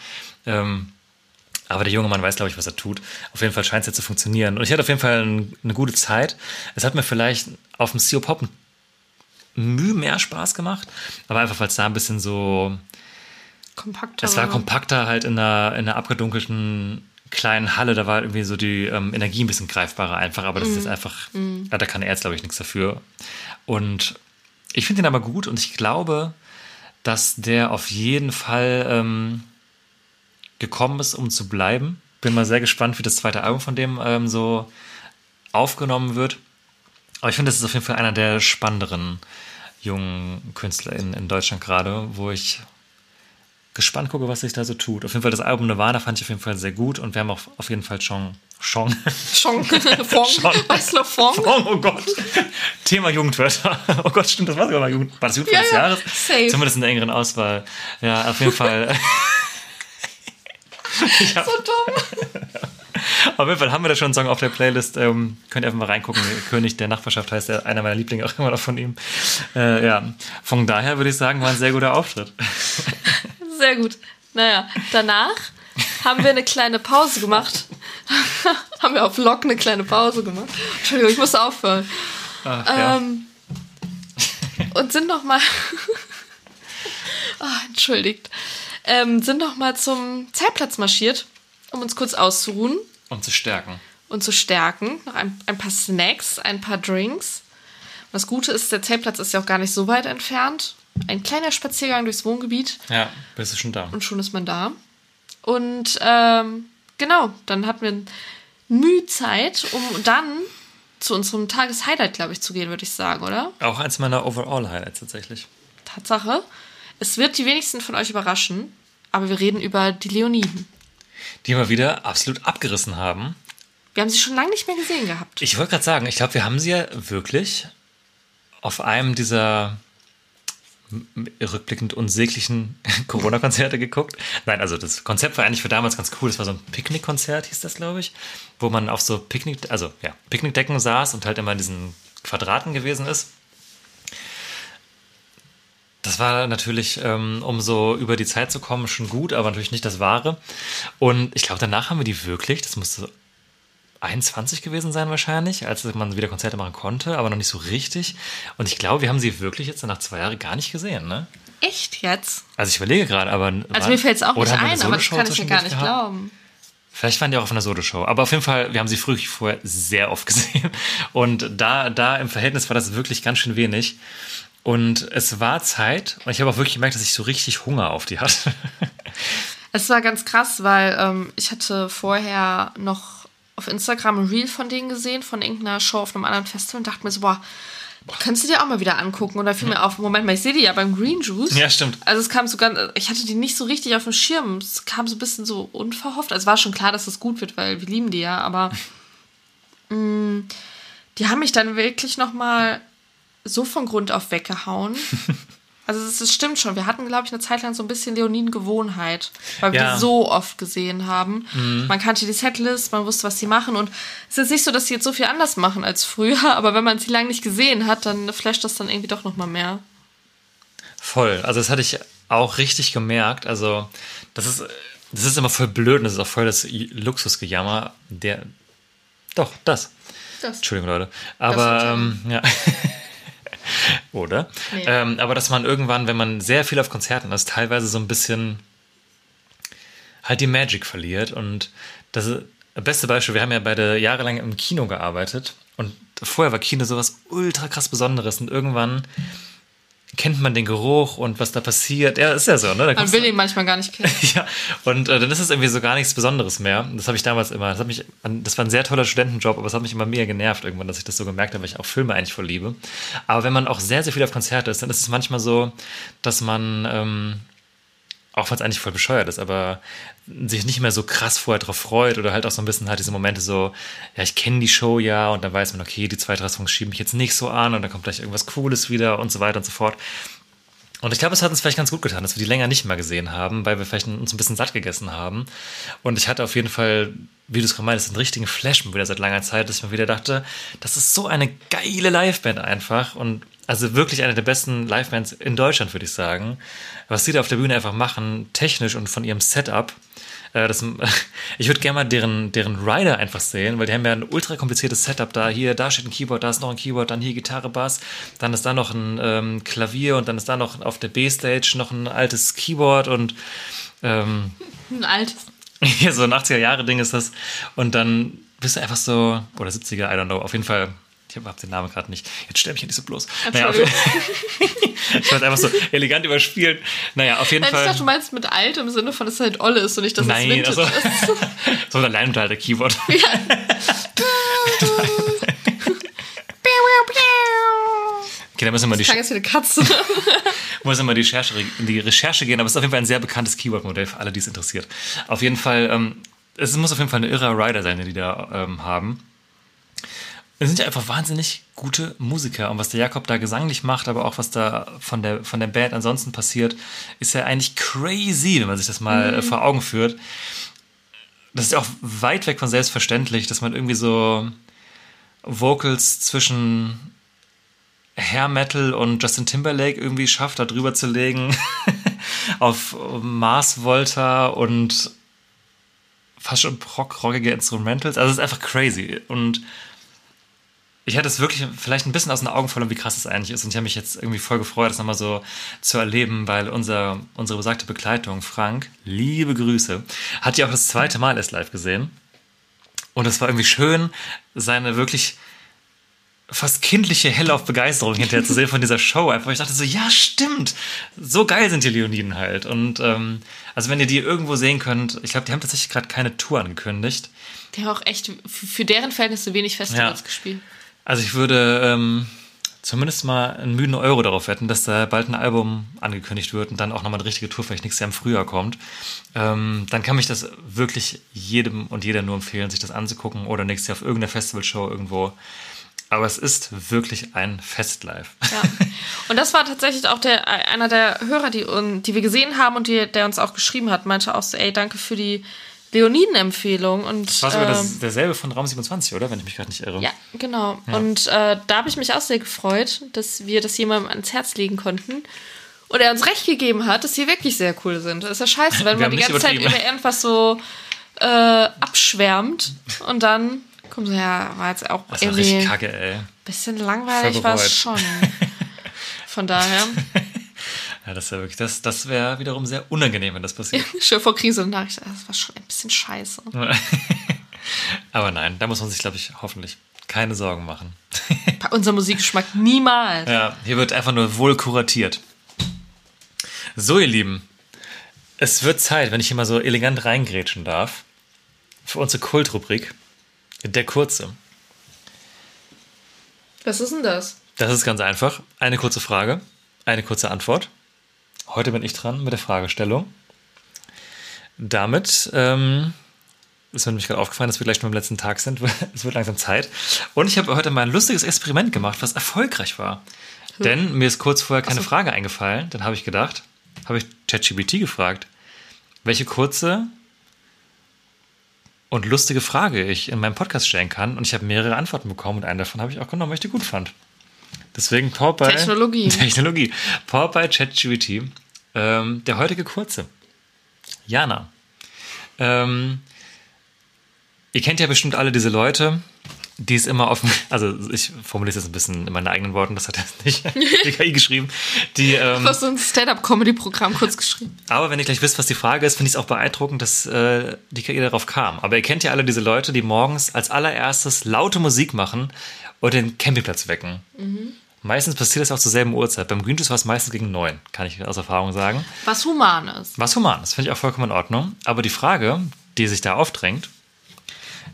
Ähm, aber der junge Mann weiß, glaube ich, was er tut. Auf jeden Fall scheint es jetzt zu funktionieren. Und ich hatte auf jeden Fall ein, eine gute Zeit. Es hat mir vielleicht auf dem CO Pop Mühe mehr Spaß gemacht, aber einfach, weil es da ein bisschen so Kompakter. es war kompakter halt in einer, in einer abgedunkelten kleinen Halle, da war irgendwie so die ähm, Energie ein bisschen greifbarer einfach, aber das ist jetzt einfach, ja, da kann er jetzt, glaube ich, nichts dafür. Und ich finde ihn aber gut und ich glaube, dass der auf jeden Fall ähm, gekommen ist, um zu bleiben. Bin mal sehr gespannt, wie das zweite Album von dem ähm, so aufgenommen wird. Aber ich finde, das ist auf jeden Fall einer der spannenderen jungen Künstler in, in Deutschland gerade, wo ich gespannt gucke, was sich da so tut. Auf jeden Fall das Album Nirvana fand ich auf jeden Fall sehr gut und wir haben auch auf jeden Fall schon schon Schon. *laughs* Fong. Du noch Fong? Oh, Gott. Thema Jugendwörter. *laughs* Oh Gott, stimmt, das war sogar mal Jugend. War das Jugendwort des Ja, ja, Jahres? safe. Zumindest in der engeren Auswahl. Ja, auf jeden Fall. *laughs* Hab, So dumm. auf jeden Fall haben wir da schon einen Song auf der Playlist. Ähm, könnt ihr einfach mal reingucken. König der Nachbarschaft heißt der, einer meiner Lieblinge auch immer noch von ihm. Äh, ja, von daher würde ich sagen, war ein sehr guter Auftritt. Sehr gut. Naja, danach haben wir eine kleine Pause gemacht. *laughs* haben wir auf Lock eine kleine Pause gemacht. Entschuldigung, ich muss aufhören. Ach, ja. Ähm, und sind noch mal *laughs* Ah, entschuldigt. Ähm, sind noch mal zum Zeltplatz marschiert, um uns kurz auszuruhen Um zu stärken. und zu stärken. Noch ein, ein paar Snacks, ein paar Drinks. Und das Gute ist, der Zeltplatz ist ja auch gar nicht so weit entfernt. Ein kleiner Spaziergang durchs Wohngebiet Ja, bist du schon da. und schon ist man da. Und ähm, genau, dann hatten wir Mühe Zeit, um dann zu unserem Tageshighlight, glaube ich, zu gehen, würde ich sagen, oder? Auch eins meiner Overall-Highlights tatsächlich. Tatsache. Es wird die wenigsten von euch überraschen, aber wir reden über die Leoniden. Die mal wieder absolut abgerissen haben. Wir haben sie schon lange nicht mehr gesehen gehabt. Ich wollte gerade sagen, ich glaube, wir haben sie ja wirklich auf einem dieser rückblickend unsäglichen *laughs* Corona-Konzerte geguckt. Nein, also das Konzept war eigentlich für damals ganz cool. Das war so ein Picknickkonzert, hieß das, glaube ich, wo man auf so Picknick, also ja, Picknickdecken saß und halt immer in diesen Quadraten gewesen ist. Das war natürlich, ähm, um so über die Zeit zu kommen, schon gut, aber natürlich nicht das Wahre. Und ich glaube, danach haben wir die wirklich, das musste 21 gewesen sein wahrscheinlich, als man wieder Konzerte machen konnte, aber noch nicht so richtig. Und ich glaube, wir haben sie wirklich jetzt nach zwei Jahren gar nicht gesehen, ne? Echt jetzt? Also ich überlege gerade, aber... Also mir fällt es auch nicht ein, aber das kann ich ja gar nicht gehabt? glauben. Vielleicht waren die auch auf einer Solo-Show. Aber auf jeden Fall, wir haben sie früher vorher sehr oft gesehen. Und da, da im Verhältnis war das wirklich ganz schön wenig. Und es war Zeit und ich habe auch wirklich gemerkt, dass ich so richtig Hunger auf die hatte. Es war ganz krass, weil ähm, ich hatte vorher noch auf Instagram ein Reel von denen gesehen, von irgendeiner Show auf einem anderen Festival und dachte mir so, boah, kannst du dir auch mal wieder angucken. Und da fiel mir auf, Moment mal, ich sehe die ja beim Green Juice. Ja, stimmt. Also es kam so ganz, ich hatte die nicht so richtig auf dem Schirm. Es kam so ein bisschen so unverhofft. Also es war schon klar, dass es gut wird, weil wir lieben die ja, aber *laughs* mh, die haben mich dann wirklich nochmal so von Grund auf weggehauen. *laughs* Also es, es stimmt schon. Wir hatten, glaube ich, eine Zeit lang so ein bisschen Leoniden-Gewohnheit, weil wir Ja. die so oft gesehen haben. Man kannte die Setlist, man wusste, was sie machen. Und es ist nicht so, dass sie jetzt so viel anders machen als früher, *laughs* aber wenn man sie lange nicht gesehen hat, dann flasht das dann irgendwie doch nochmal mehr. Voll. Also das hatte ich auch richtig gemerkt. Also das ist, das ist immer voll blöd und das ist auch voll das Luxusgejammer. Der, doch, das. Das. Entschuldigung, Leute. Aber, Das ähm, ja. *laughs* *laughs* Oder? Nee. Ähm, aber dass man irgendwann, wenn man sehr viel auf Konzerten ist, teilweise so ein bisschen halt die Magic verliert. Und das ist das beste Beispiel, wir haben ja beide jahrelang im Kino gearbeitet und vorher war Kino sowas ultra krass Besonderes und irgendwann kennt man den Geruch und was da passiert. Ja, ist ja so, ne? Da Man will ihn manchmal gar nicht kennen. *laughs* ja, und äh, dann ist es irgendwie so gar nichts Besonderes mehr. Das habe ich damals immer, das hat mich, das war ein sehr toller Studentenjob, aber es hat mich immer mega genervt irgendwann, dass ich das so gemerkt habe, weil ich auch Filme eigentlich voll liebe. Aber wenn man auch sehr, sehr viel auf Konzerte ist, dann ist es manchmal so, dass man, ähm, auch wenn es eigentlich voll bescheuert ist, aber sich nicht mehr so krass vorher drauf freut oder halt auch so ein bisschen halt diese Momente so, ja, ich kenne die Show ja und dann weiß man, okay, die zwei, drei Songs schieben mich jetzt nicht so an und dann kommt gleich irgendwas Cooles wieder und so weiter und so fort. Und ich glaube, es hat uns vielleicht ganz gut getan, dass wir die länger nicht mehr gesehen haben, weil wir vielleicht uns ein bisschen satt gegessen haben. Und ich hatte auf jeden Fall, wie du es gerade meintest, einen richtigen Flash wieder seit langer Zeit, dass ich mir wieder dachte, das ist so eine geile Liveband einfach. Und also wirklich eine der besten Livebands in Deutschland, würde ich sagen. Was sie da auf der Bühne einfach machen, technisch und von ihrem Setup. äh, Das, *laughs* ich würde gerne mal deren, deren Rider einfach sehen, weil die haben ja ein ultra kompliziertes Setup da. Hier, da steht ein Keyboard, da ist noch ein Keyboard, dann hier Gitarre, Bass, dann ist da noch ein ähm, Klavier und dann ist da noch auf der B-Stage noch ein altes Keyboard und ähm, *laughs* Ein altes. *laughs* hier so ein 80er-Jahre-Ding ist das. Und dann bist du einfach so, oder 70er, I don't know, auf jeden Fall. Ich habe hab den Namen gerade nicht. Jetzt stell mich ja nicht so bloß. Naja, auf, *laughs* ich wollte einfach so elegant überspielen. Naja, auf jeden Nein, ich Fall. dachte, du meinst mit alt im Sinne von, dass es halt olle ist und nicht, dass Nein, es Vintage also, ist. *laughs* so ein alleinunterhalter Keyboard. *laughs* Okay, dann müssen wir mal die, Ich jetzt eine Katze. muss immer die Recherche, die Recherche gehen, aber es ist auf jeden Fall ein sehr bekanntes Keyboard-Modell für alle, die es interessiert. Auf jeden Fall, ähm, es muss auf jeden Fall eine irre Rider sein, die die da ähm, haben. Es sind ja einfach wahnsinnig gute Musiker und was der Jakob da gesanglich macht, aber auch was da von der, von der Band ansonsten passiert, ist ja eigentlich crazy, wenn man sich das mal äh, vor Augen führt. Das ist ja auch weit weg von selbstverständlich, dass man irgendwie so Vocals zwischen Hair Metal und Justin Timberlake irgendwie schafft, da drüber zu legen. *laughs* auf Mars Volta und fast schon rock, rockige Instrumentals. Also es ist einfach crazy. Und ich hatte es wirklich vielleicht ein bisschen aus den Augen verloren, wie krass es eigentlich ist. Und ich habe mich jetzt irgendwie voll gefreut, das nochmal so zu erleben, weil unser, unsere besagte Begleitung, Frank, liebe Grüße, hat ja auch das zweite Mal erst live gesehen. Und es war irgendwie schön, seine wirklich fast kindliche Hellauf-Begeisterung hinterher zu sehen von dieser Show. Einfach, ich dachte so, ja, stimmt. So geil sind die Leoniden halt. Und ähm, also wenn ihr die irgendwo sehen könnt, ich glaube, die haben tatsächlich gerade keine Tour angekündigt. Die haben auch echt für für deren Verhältnisse wenig Festivals Ja. gespielt. Also ich würde ähm, zumindest mal einen müden Euro darauf wetten, dass da bald ein Album angekündigt wird und dann auch nochmal eine richtige Tour vielleicht nächstes Jahr im Frühjahr kommt. Ähm, dann kann mich das wirklich jedem und jeder nur empfehlen, sich das anzugucken oder nächstes Jahr auf irgendeiner Festivalshow irgendwo. Aber es ist wirklich ein Festlive. Ja. Und das war tatsächlich auch der, einer der Hörer, die, die wir gesehen haben und die, der uns auch geschrieben hat, meinte auch so, ey, danke für die Leoniden-Empfehlung. Und, Das war sogar das, ähm, derselbe von Raum 27, oder? Wenn ich mich gerade nicht irre. Ja, genau. Und äh, da habe ich mich auch sehr gefreut, dass wir das jemandem ans Herz legen konnten. Und er uns recht gegeben hat, dass sie wirklich sehr cool sind. Das ist ja scheiße, wenn Wir man die ganze Zeit über irgendwas so äh, abschwärmt und dann kommt so, ja, war jetzt auch Das war irgendwie richtig ein kacke, ey. bisschen langweilig, war es schon. *laughs* Von daher, Ja, das wäre wirklich, das, das wäre wiederum sehr unangenehm, wenn das passiert. *laughs* schon vor Krise und Nachricht, das war schon ein bisschen scheiße. *laughs* Aber nein, da muss man sich, glaube ich, hoffentlich keine Sorgen machen. *laughs* Bei unserem Musikgeschmack niemals. Ja, hier wird einfach nur wohl kuratiert. So, ihr Lieben, es wird Zeit, wenn ich hier mal so elegant reingrätschen darf, für unsere Kultrubrik, der Kurze. Was ist denn das? Das ist ganz einfach. Eine kurze Frage, eine kurze Antwort. Heute bin ich dran mit der Fragestellung. Damit ähm, ist mir nämlich gerade aufgefallen, dass wir gleich nur am letzten Tag sind. *laughs* es wird langsam Zeit. Und ich habe heute mal ein lustiges Experiment gemacht, was erfolgreich war. Denn mir ist kurz vorher keine Frage eingefallen. Dann habe ich gedacht, habe ich ChatGPT gefragt, welche kurze und lustige Frage ich in meinem Podcast stellen kann. Und ich habe mehrere Antworten bekommen und eine davon habe ich auch genommen, weil ich die gut fand. Deswegen by Technologie. *laughs* Technologie. By ChatGPT. Ähm, der heutige kurze. Jana. Ähm, ihr kennt ja bestimmt alle diese Leute, die es immer auf *laughs* dem, also ich formuliere es jetzt ein bisschen in meinen eigenen Worten, das hat jetzt nicht *laughs* die KI geschrieben. Die, ähm, Du hast so ein Stand-up-Comedy-Programm kurz geschrieben. aber wenn ihr gleich wisst, was die Frage ist, finde ich es auch beeindruckend, dass äh, die KI darauf kam. Aber ihr kennt ja alle diese Leute, die morgens als allererstes laute Musik machen und den Campingplatz wecken. Meistens passiert das auch zur selben Uhrzeit. Beim Grüntus war es meistens gegen neun, kann ich aus Erfahrung sagen. Was human ist. Was human, das finde ich auch vollkommen in Ordnung. Aber die Frage, die sich da aufdrängt,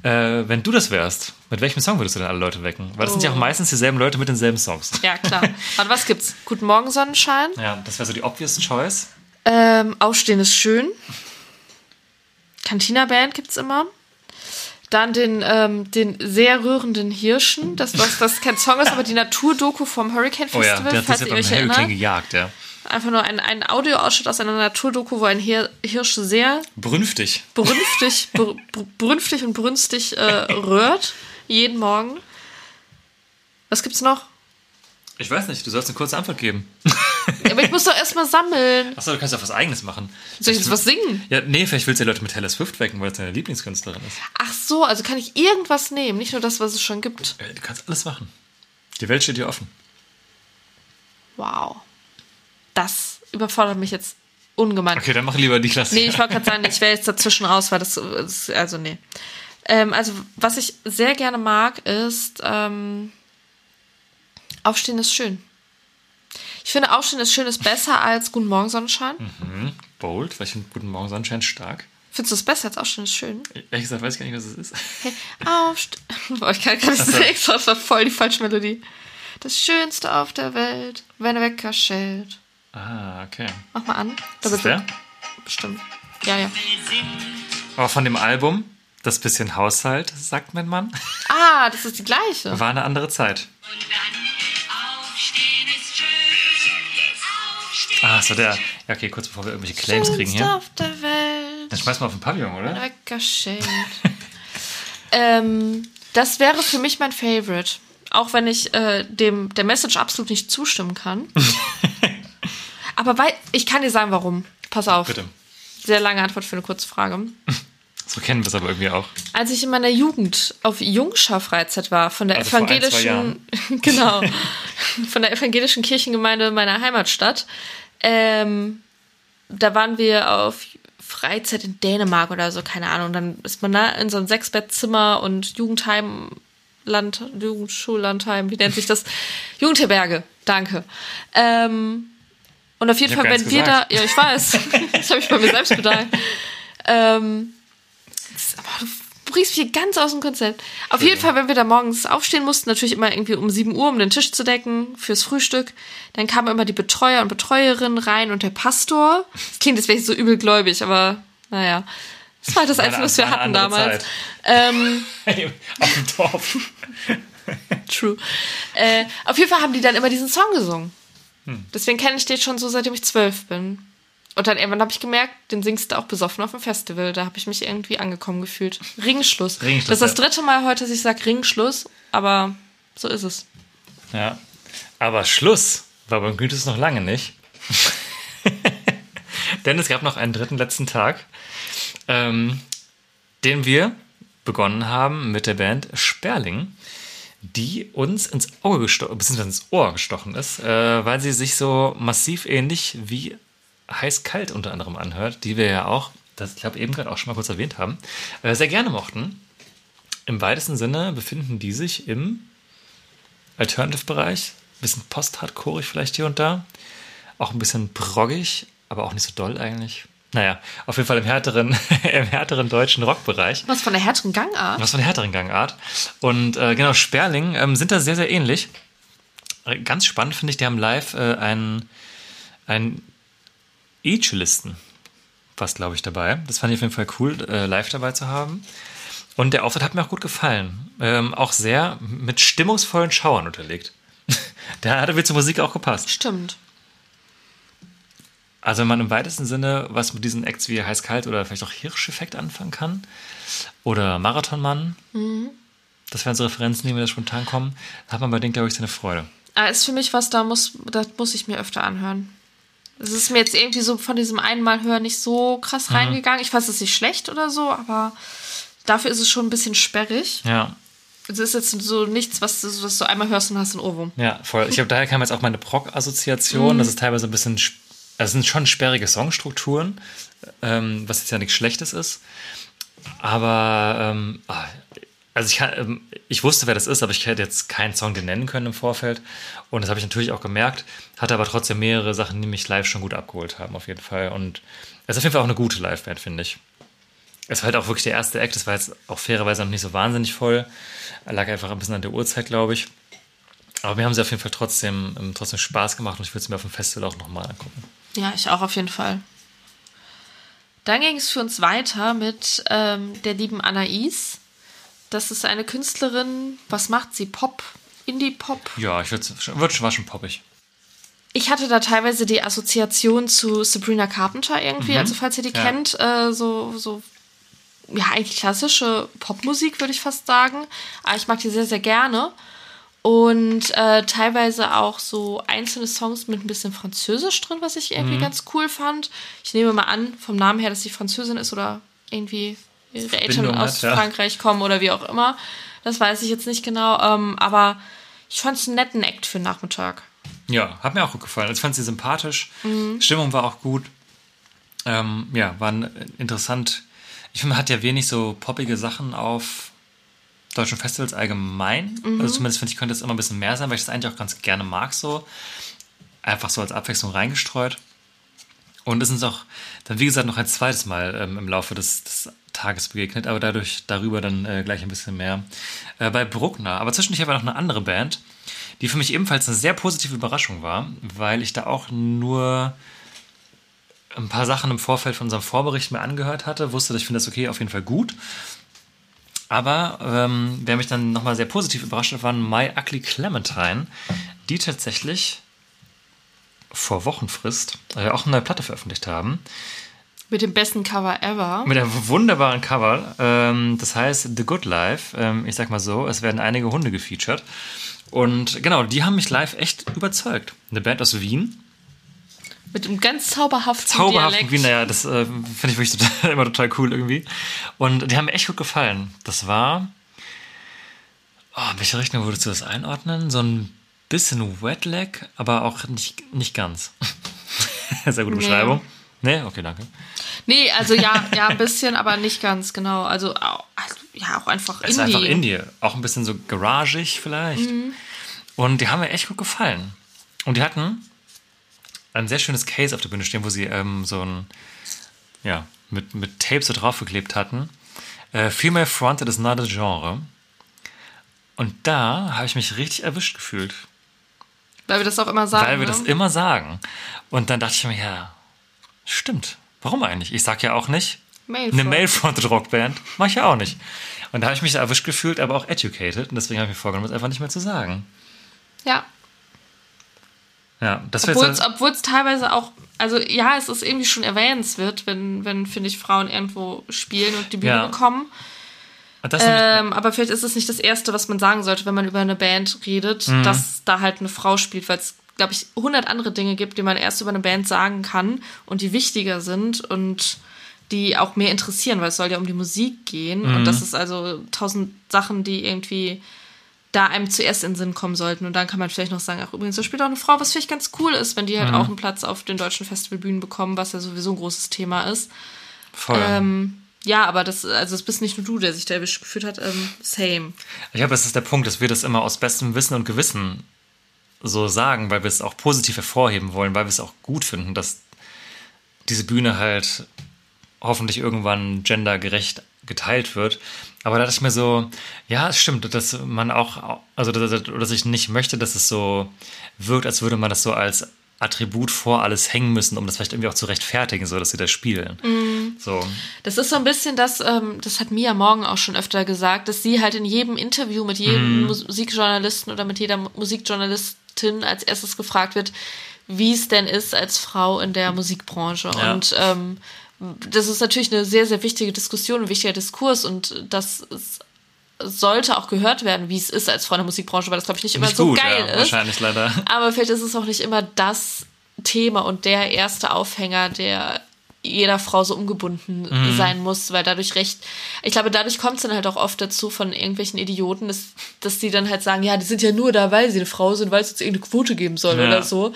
äh, wenn du das wärst, mit welchem Song würdest du denn alle Leute wecken? Weil das sind ja auch meistens dieselben Leute mit denselben Songs. Ja, klar. *laughs* Warte, was gibt's? Guten Morgen, Sonnenschein. Ja, das wäre so die obvious choice. Ähm, Aufstehen ist schön. Cantina Band gibt's immer. Dann den, ähm, den sehr rührenden Hirschen. Das, was, das kein Song ist, aber die Naturdoku vom Hurricane Oh ja, Festival, der hat falls sich Hurricane erinnert. gejagt, ja. Einfach nur ein, ein Audioausschnitt aus einer Naturdoku, wo ein Hir Hirsch sehr Brünftig. brünftig, *laughs* br br brünftig und brünstig äh, rührt. Jeden Morgen. Was gibt's noch? Ich weiß nicht, du sollst eine kurze Antwort geben. *laughs* Aber ich muss doch erstmal sammeln. Achso, du kannst auch was Eigenes machen. Soll ich jetzt was singen? Ja, nee, vielleicht willst du die Leute mit Taylor Swift wecken, weil es deine Lieblingskünstlerin ist. Ach so, also kann ich irgendwas nehmen, nicht nur das, was es schon gibt. Äh, Du kannst alles machen. Die Welt steht dir offen. Wow. Das überfordert mich jetzt ungemein. Okay, dann mach lieber die Klasse. Nee, ich wollte gerade sagen, ich wäre jetzt dazwischen raus, weil das, das also nee. Ähm, also was ich sehr gerne mag, ist ähm, Aufstehen ist schön. Ich finde, Aufstehen ist schön ist besser als Guten Morgen Sonnenschein. Bold, weil ich finde Guten Morgen Sonnenschein stark. Findest du es besser als Aufstehen ist schön? Ehrlich gesagt weiß ich gar nicht, was es ist. Hey, Aufstehen. *laughs* Boah, ich kann gar nicht so. extra, das war voll die falsche Melodie. Das Schönste auf der Welt, wenn der Wecker schellt. Ah, okay. Mach mal an. Ist das der? Bestimmt. Ja, ja. Aber von dem Album, das bisschen Haushalt, sagt mein Mann, Ah, das ist die gleiche. war eine andere Zeit. Ah, so der. Ja, okay, kurz bevor wir irgendwelche Claims kriegen Schönste hier. auf der Welt. Dann schmeiß mal auf den Pavillon, Der oder? Wecker schellt. *laughs* ähm, das wäre für mich mein Favorite. Auch wenn ich äh, dem der Message absolut nicht zustimmen kann. *laughs* Aber weil, ich kann dir sagen, warum. Pass auf. Bitte. Sehr lange Antwort für eine kurze Frage. *laughs* So kennen wir es aber irgendwie auch. Als ich in meiner Jugend auf Jungschar-Freizeit war, von der Also vor ein, evangelischen, genau, von der evangelischen Kirchengemeinde meiner Heimatstadt, ähm, da waren wir auf Freizeit in Dänemark oder so, keine Ahnung. Dann ist man da in so ein Sechsbettzimmer und Jugendheim, Land, Jugendschullandheim, wie nennt sich das? *laughs* Jugendherberge, danke. Ähm, und auf jeden Ich Fall, wenn wir da, ja, ich weiß, *laughs* das habe ich bei mir selbst bedacht. Ähm, das, aber du bringst mich hier ganz aus dem Konzept. Auf jeden Fall, wenn wir da morgens aufstehen mussten, natürlich immer irgendwie um 7 Uhr, um den Tisch zu decken fürs Frühstück, dann kamen immer die Betreuer und Betreuerinnen rein und der Pastor. Das klingt jetzt vielleicht so übelgläubig, aber naja. Das war das Einzige, was wir hatten damals. Ähm, *laughs* auf dem Dorf. *laughs* True. Äh, auf jeden Fall haben die dann immer diesen Song gesungen. Hm. Deswegen kenne ich den schon so, seitdem ich zwölf bin. Und dann irgendwann habe ich gemerkt, den singst du auch besoffen auf dem Festival. Da habe ich mich irgendwie angekommen gefühlt. Ringschluss. Ringschluss, das ist das dritte Mal heute, dass ich sage Ringschluss, aber so ist es. Ja. Aber Schluss war beim Gütes noch lange nicht. *laughs* Denn es gab noch einen dritten letzten Tag, ähm, den wir begonnen haben mit der Band Sperling, die uns ins Auge gestochen, beziehungsweise ins Ohr gestochen ist, äh, weil sie sich so massiv ähnlich wie heiß-kalt unter anderem anhört, die wir ja auch, das ich glaube eben gerade auch schon mal kurz erwähnt haben, äh, sehr gerne mochten. Im weitesten Sinne befinden die sich im Alternative-Bereich. Bisschen post-hardcoreig vielleicht hier und da. Auch ein bisschen proggig, aber auch nicht so doll eigentlich. Naja, auf jeden Fall im härteren, *laughs* im härteren deutschen Rockbereich. Was von der härteren Gangart? Was von der härteren Gangart. Und äh, genau, Sperling ähm, sind da sehr, sehr ähnlich. Äh, Ganz spannend finde ich, die haben live äh, einen, einen E-Cellisten fast, glaube ich, dabei. Das fand ich auf jeden Fall cool, äh, live dabei zu haben. Und der Auftritt hat mir auch gut gefallen. Ähm, auch sehr mit stimmungsvollen Schauern unterlegt. *laughs* der hatte mir zur Musik auch gepasst. Stimmt. Also wenn man im weitesten Sinne was mit diesen Acts wie Heiß-Kalt oder vielleicht auch Hirscheffekt anfangen kann oder Marathonmann, das wären so Referenzen, die mir da spontan kommen, hat man bei denen, glaube ich, seine Freude. Ah, ist für mich was, da muss, das muss ich mir öfter anhören. Es ist mir jetzt irgendwie so von diesem einmal hören nicht so krass Mhm. reingegangen. Ich weiß, es ist nicht schlecht oder so, aber dafür ist es schon ein bisschen sperrig. Ja, Es ist jetzt so nichts, was, du- was du einmal hörst und hast einen Ohrwurm. ja, voll. Ich glaube, daher kam jetzt auch meine Proc-Assoziation. Das ist teilweise ein bisschen, also es sind schon sperrige Songstrukturen, ähm, was jetzt ja nichts Schlechtes ist. Aber, ähm, ah, also ich, ähm, ich wusste, wer das ist, aber ich hätte jetzt keinen Song den nennen können im Vorfeld. Und das habe ich natürlich auch gemerkt. Hatte aber trotzdem mehrere Sachen, die mich live schon gut abgeholt haben, auf jeden Fall. Und es ist auf jeden Fall auch eine gute Liveband, finde ich. Es war halt auch wirklich der erste Act. Das war jetzt auch fairerweise noch nicht so wahnsinnig voll. Lag einfach ein bisschen an der Uhrzeit, glaube ich. Aber mir haben sie auf jeden Fall trotzdem, ähm, trotzdem Spaß gemacht und ich würde es mir auf dem Festival auch nochmal angucken. Ja, ich auch auf jeden Fall. Dann ging es für uns weiter mit ähm, der lieben Anais. Das ist eine Künstlerin. Was macht sie? Pop? Indie-Pop? Ja, ich würde würd, schon poppig. Ich hatte da teilweise die Assoziation zu Sabrina Carpenter irgendwie, also falls ihr die Ja. kennt, äh, so, so, ja, eigentlich klassische Popmusik, würde ich fast sagen. Aber ich mag die sehr, sehr gerne. Und äh, teilweise auch so einzelne Songs mit ein bisschen Französisch drin, was ich irgendwie ganz cool fand. Ich nehme mal an, vom Namen her, dass sie Französin ist oder irgendwie ihre Eltern aus hat, ja. Frankreich kommen oder wie auch immer. Das weiß ich jetzt nicht genau. Ähm, aber ich fand es einen netten Act für den Nachmittag. Ja, hat mir auch gut gefallen. Also Ich fand sie sympathisch. Stimmung war auch gut. Ähm, ja, war ein- interessant. Ich finde, man hat ja wenig so poppige Sachen auf deutschen Festivals allgemein. Also zumindest finde ich, könnte es immer ein bisschen mehr sein, weil ich das eigentlich auch ganz gerne mag so. Einfach so als Abwechslung reingestreut. Und es ist auch dann, wie gesagt, noch ein zweites Mal ähm, im Laufe des, des Tages begegnet, aber dadurch darüber dann äh, gleich ein bisschen mehr. Äh, bei Bruckner. Aber zwischendurch habe ich noch eine andere Band, die für mich ebenfalls eine sehr positive Überraschung war, weil ich da auch nur ein paar Sachen im Vorfeld von unserem Vorbericht mir angehört hatte, wusste, dass ich finde das okay, auf jeden Fall gut. Aber ähm, wer mich dann nochmal sehr positiv überrascht hat, waren My Ugly Clementine, die tatsächlich vor Wochenfrist äh, auch eine neue Platte veröffentlicht haben. Mit dem besten Cover ever. Mit einem wunderbaren Cover. Ähm, das heißt The Good Life. Ähm, ich sag mal so, es werden einige Hunde gefeatured. Und genau, die haben mich live echt überzeugt. Eine Band aus Wien. Mit einem ganz zauberhaften Zauberhaften Dialekt. Wien, naja, das äh, finde ich wirklich *laughs* total, immer total cool irgendwie. Und die haben mir echt gut gefallen. Das war. Oh, in welche Richtung würdest du das einordnen? So ein bisschen Wetlag, aber auch nicht, nicht ganz. *laughs* Sehr gute Nee. Beschreibung. Nee, okay, danke. Nee, also ja, ja, ein bisschen, aber nicht ganz, genau. Also, also ja, auch einfach Es ist Indie. einfach Indie. Auch ein bisschen so garagig vielleicht. Und die haben mir echt gut gefallen. Und die hatten ein sehr schönes Case auf der Bühne stehen, wo sie ähm, so ein, ja, mit, mit Tape so draufgeklebt hatten. Äh, Female Fronted is not a genre. Und da habe ich mich richtig erwischt gefühlt. Weil wir das auch immer sagen. weil wir ne? das immer sagen. Und dann dachte ich mir, ja, stimmt. Warum eigentlich? Ich sag ja auch nicht, Male eine Front. Male-Fronted Rockband. Mach ich ja auch nicht. Und da habe ich mich erwischt gefühlt, aber auch educated. Und deswegen habe ich mir vorgenommen, das einfach nicht mehr zu sagen. Ja. Ja, das wäre Obwohl es obwohl's teilweise auch, also ja, es ist irgendwie schon erwähnenswert, wenn, wenn finde ich, Frauen irgendwo spielen und die Bühne Ja. bekommen. Ähm, aber vielleicht ist es nicht das Erste, was man sagen sollte, wenn man über eine Band redet, Mhm. dass da halt eine Frau spielt, weil es, glaube ich, hundert andere Dinge gibt, die man erst über eine Band sagen kann und die wichtiger sind und die auch mehr interessieren, weil es soll ja um die Musik gehen Mhm. und das ist also tausend Sachen, die irgendwie da einem zuerst in den Sinn kommen sollten und dann kann man vielleicht noch sagen, ach übrigens, da spielt auch eine Frau, was vielleicht ganz cool ist, wenn die Mhm. halt auch einen Platz auf den deutschen Festivalbühnen bekommen, was ja sowieso ein großes Thema ist. voll. Ähm, ja, aber das, also es bist nicht nur du, der sich da erwischt gefühlt hat. Ähm, same. Ich glaube, das ist der Punkt, dass wir das immer aus bestem Wissen und Gewissen so sagen, weil wir es auch positiv hervorheben wollen, weil wir es auch gut finden, dass diese Bühne halt hoffentlich irgendwann gendergerecht geteilt wird. Aber da dachte ich mir so, ja, es stimmt, dass man auch, also dass, dass ich nicht möchte, dass es so wirkt, als würde man das so als Attribut vor alles hängen müssen, um das vielleicht irgendwie auch zu rechtfertigen, so dass sie das spielen. Mhm. So. Das ist so ein bisschen das, ähm, das hat Mia Morgan auch schon öfter gesagt, dass sie halt in jedem Interview mit jedem Mhm. Musikjournalisten oder mit jeder Musikjournalistin als erstes gefragt wird, wie es denn ist als Frau in der Musikbranche. Ja. Und ähm, das ist natürlich eine sehr, sehr wichtige Diskussion, ein wichtiger Diskurs und das ist, sollte auch gehört werden, wie es ist als Frau in der Musikbranche, weil das, glaube ich, nicht immer Nicht so gut, geil ja, ist. wahrscheinlich leider. Aber vielleicht ist es auch nicht immer das Thema und der erste Aufhänger, der jeder Frau so umgebunden Mhm. sein muss, weil dadurch recht, ich glaube, dadurch kommt es dann halt auch oft dazu von irgendwelchen Idioten, dass, dass die dann halt sagen, ja, die sind ja nur da, weil sie eine Frau sind, weil es jetzt irgendeine Quote geben soll Ja. oder so,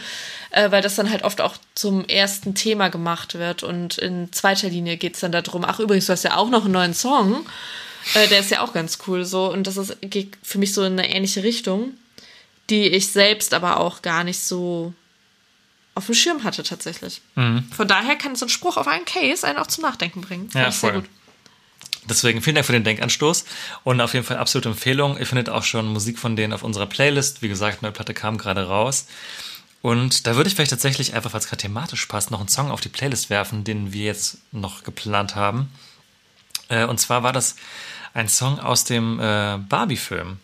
äh, weil das dann halt oft auch zum ersten Thema gemacht wird und in zweiter Linie geht es dann darum, ach übrigens, du hast ja auch noch einen neuen Song, äh, der ist ja auch ganz cool so und das ist, geht für mich so in eine ähnliche Richtung, die ich selbst aber auch gar nicht so auf dem Schirm hatte tatsächlich. Von daher kann so ein Spruch auf einen Case einen auch zum Nachdenken bringen. Ja, ich sehr voll. gut. Deswegen vielen Dank für den Denkanstoß und auf jeden Fall absolute Empfehlung. Ihr findet auch schon Musik von denen auf unserer Playlist. Wie gesagt, neue Platte kam gerade raus. Und da würde ich vielleicht tatsächlich einfach, weil es gerade thematisch passt, noch einen Song auf die Playlist werfen, den wir jetzt noch geplant haben. Äh, und zwar war das ein Song aus dem äh, Barbie-Film,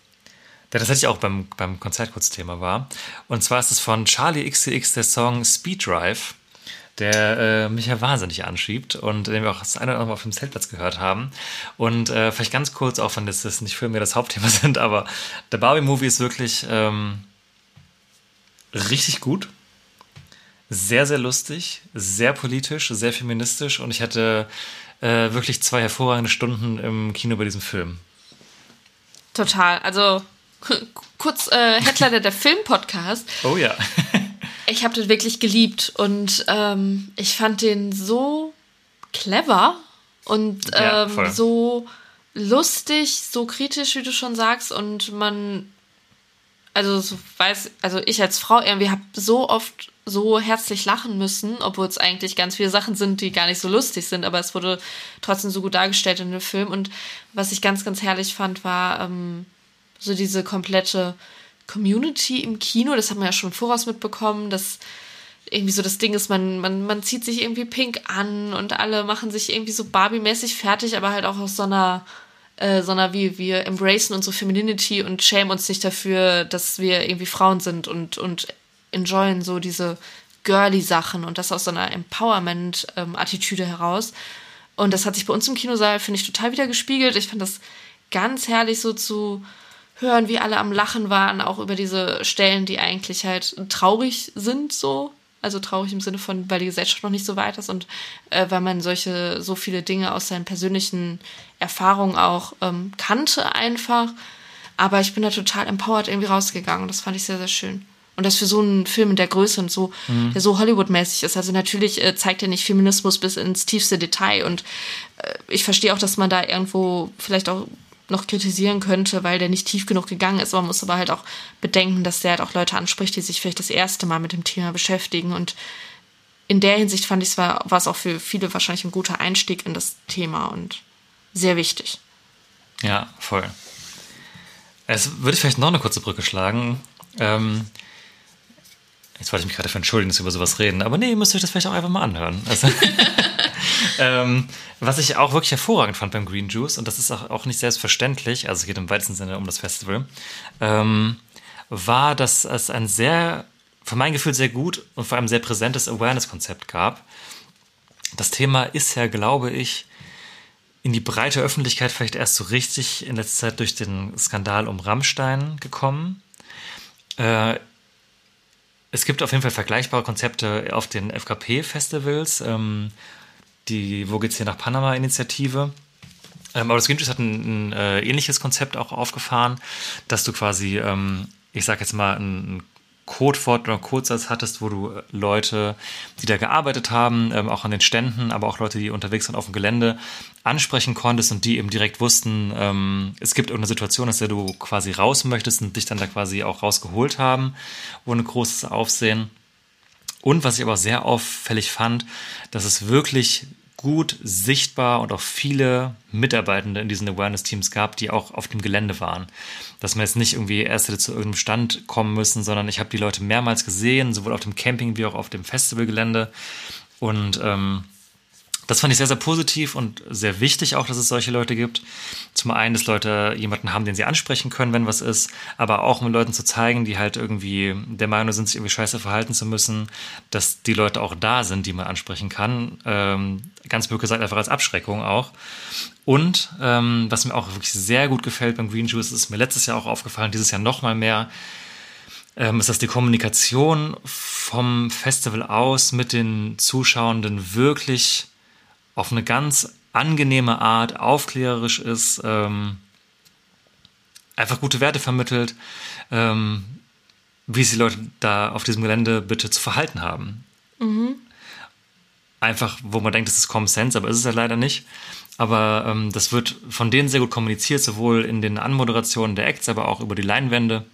der tatsächlich auch beim, beim Konzert kurz Thema war. Und zwar ist es von Charlie XCX der Song Speed Drive, der äh, mich ja wahnsinnig anschiebt und den wir auch das eine oder andere Mal auf dem Zeltplatz gehört haben. Und äh, vielleicht ganz kurz, auch wenn das, das nicht für mir das Hauptthema *laughs* sind, aber der Barbie-Movie ist wirklich ähm, richtig gut. Sehr, sehr lustig, sehr politisch, sehr feministisch und ich hatte äh, wirklich zwei hervorragende Stunden im Kino bei diesem Film. Total. Also kurz äh, Headliner der Film-Podcast. Oh ja. *laughs* Ich habe den wirklich geliebt und ähm, ich fand den so clever und Ja, ähm, voll. so lustig, so kritisch, wie du schon sagst. Und man, also so weiß, also ich als Frau irgendwie habe so oft so herzlich lachen müssen, obwohl es eigentlich ganz viele Sachen sind, die gar nicht so lustig sind, aber es wurde trotzdem so gut dargestellt in dem Film. Und was ich ganz, ganz herrlich fand, war ähm, so diese komplette Community im Kino, das haben wir ja schon voraus mitbekommen, dass irgendwie so das Ding ist, man, man, man zieht sich irgendwie pink an und alle machen sich irgendwie so Barbie-mäßig fertig, aber halt auch aus so einer, äh, so einer wie wir embracen unsere Femininity und schämen uns nicht dafür, dass wir irgendwie Frauen sind und, und enjoyen so diese girly Sachen und das aus so einer Empowerment-Attitüde heraus. Und das hat sich bei uns im Kinosaal, finde ich, total wieder gespiegelt. Ich fand das ganz herrlich so zu hören, wie alle am Lachen waren, auch über diese Stellen, die eigentlich halt traurig sind, so. Also traurig im Sinne von, weil die Gesellschaft noch nicht so weit ist und äh, weil man solche, so viele Dinge aus seinen persönlichen Erfahrungen auch ähm, kannte einfach. Aber ich bin da total empowered irgendwie rausgegangen und das fand ich sehr, sehr schön. Und das für so einen Film in der Größe und so, der so Hollywood-mäßig ist. Also natürlich äh, zeigt er nicht Feminismus bis ins tiefste Detail. Und äh, ich verstehe auch, dass man da irgendwo vielleicht auch noch kritisieren könnte, weil der nicht tief genug gegangen ist. Man muss aber halt auch bedenken, dass der halt auch Leute anspricht, die sich vielleicht das erste Mal mit dem Thema beschäftigen. Und in der Hinsicht fand ich es war, war es auch für viele wahrscheinlich ein guter Einstieg in das Thema und sehr wichtig. Ja, voll. Es würde ich vielleicht noch eine kurze Brücke schlagen. Ähm, jetzt wollte ich mich gerade dafür entschuldigen, dass wir über sowas reden, aber nee, ihr müsst euch das vielleicht auch einfach mal anhören. Also, *laughs* *laughs* ähm, was ich auch wirklich hervorragend fand beim Green Juice, und das ist auch, auch nicht selbstverständlich, also es geht im weitesten Sinne um das Festival, ähm, war, dass es ein sehr, für mein Gefühl sehr gut und vor allem sehr präsentes Awareness-Konzept gab. Das Thema ist ja, glaube ich, in die breite Öffentlichkeit vielleicht erst so richtig in letzter Zeit durch den Skandal um Rammstein gekommen. Äh, es gibt auf jeden Fall vergleichbare Konzepte auf den FKP-Festivals, ähm, die Wo geht's hier nach Panama-Initiative. Ähm, aber das Green Juice hat ein, ein äh, ähnliches Konzept auch aufgefahren, dass du quasi, ähm, ich sag jetzt mal, ein, Codewort oder Codesatz hattest, wo du äh, Leute, die da gearbeitet haben, ähm, auch an den Ständen, aber auch Leute, die unterwegs sind auf dem Gelände, ansprechen konntest und die eben direkt wussten, ähm, es gibt irgendeine Situation, aus der du quasi raus möchtest und dich dann da quasi auch rausgeholt haben, ohne großes Aufsehen. Und was ich aber sehr auffällig fand, dass es wirklich gut sichtbar und auch viele Mitarbeitende in diesen Awareness-Teams gab, die auch auf dem Gelände waren. Dass man jetzt nicht irgendwie erst hätte zu irgendeinem Stand kommen müssen, sondern ich habe die Leute mehrmals gesehen, sowohl auf dem Camping wie auch auf dem Festivalgelände. Und ähm, das fand ich sehr, sehr positiv und sehr wichtig auch, dass es solche Leute gibt. Zum einen, dass Leute jemanden haben, den sie ansprechen können, wenn was ist, aber auch um Leuten zu zeigen, die halt irgendwie der Meinung sind, sich irgendwie scheiße verhalten zu müssen, dass die Leute auch da sind, die man ansprechen kann. Ähm, ganz blöd gesagt, einfach als Abschreckung auch. Und ähm, was mir auch wirklich sehr gut gefällt beim Green Juice, ist mir letztes Jahr auch aufgefallen, dieses Jahr noch mal mehr, ähm, ist, dass die Kommunikation vom Festival aus mit den Zuschauenden wirklich auf eine ganz angenehme Art, aufklärerisch ist, ähm, einfach gute Werte vermittelt, ähm, wie sich die Leute da auf diesem Gelände bitte zu verhalten haben. Mhm. Einfach, wo man denkt, das ist Common Sense, aber ist es ja leider nicht. Aber ähm, das wird von denen sehr gut kommuniziert, sowohl in den Anmoderationen der Acts, aber auch über die Leinwände.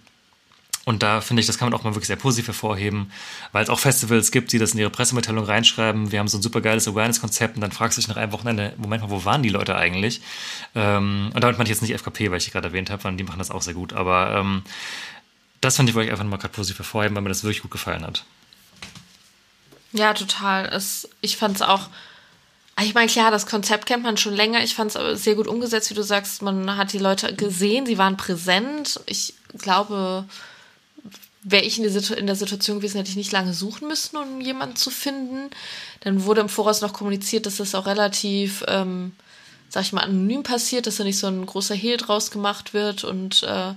Und da finde ich, das kann man auch mal wirklich sehr positiv hervorheben, weil es auch Festivals gibt, die das in ihre Pressemitteilung reinschreiben. Wir haben so ein super geiles Awareness-Konzept und dann fragst du dich nach einem Wochenende, Moment mal, wo waren die Leute eigentlich? Ähm, und damit meine ich jetzt nicht FKP, weil ich gerade erwähnt habe, weil die machen das auch sehr gut. Aber ähm, das fand ich wirklich einfach mal gerade positiv hervorheben, weil mir das wirklich gut gefallen hat. Ja, total. Es, ich fand es auch. Ich meine, klar, das Konzept kennt man schon länger. Ich fand es sehr gut umgesetzt, wie du sagst. Man hat die Leute gesehen, sie waren präsent. Ich glaube, wäre ich in, der Situation gewesen, hätte ich nicht lange suchen müssen, um jemanden zu finden. Dann wurde im Voraus noch kommuniziert, dass das auch relativ, ähm, sag ich mal, anonym passiert, dass da nicht so ein großer Hehl draus gemacht wird und äh,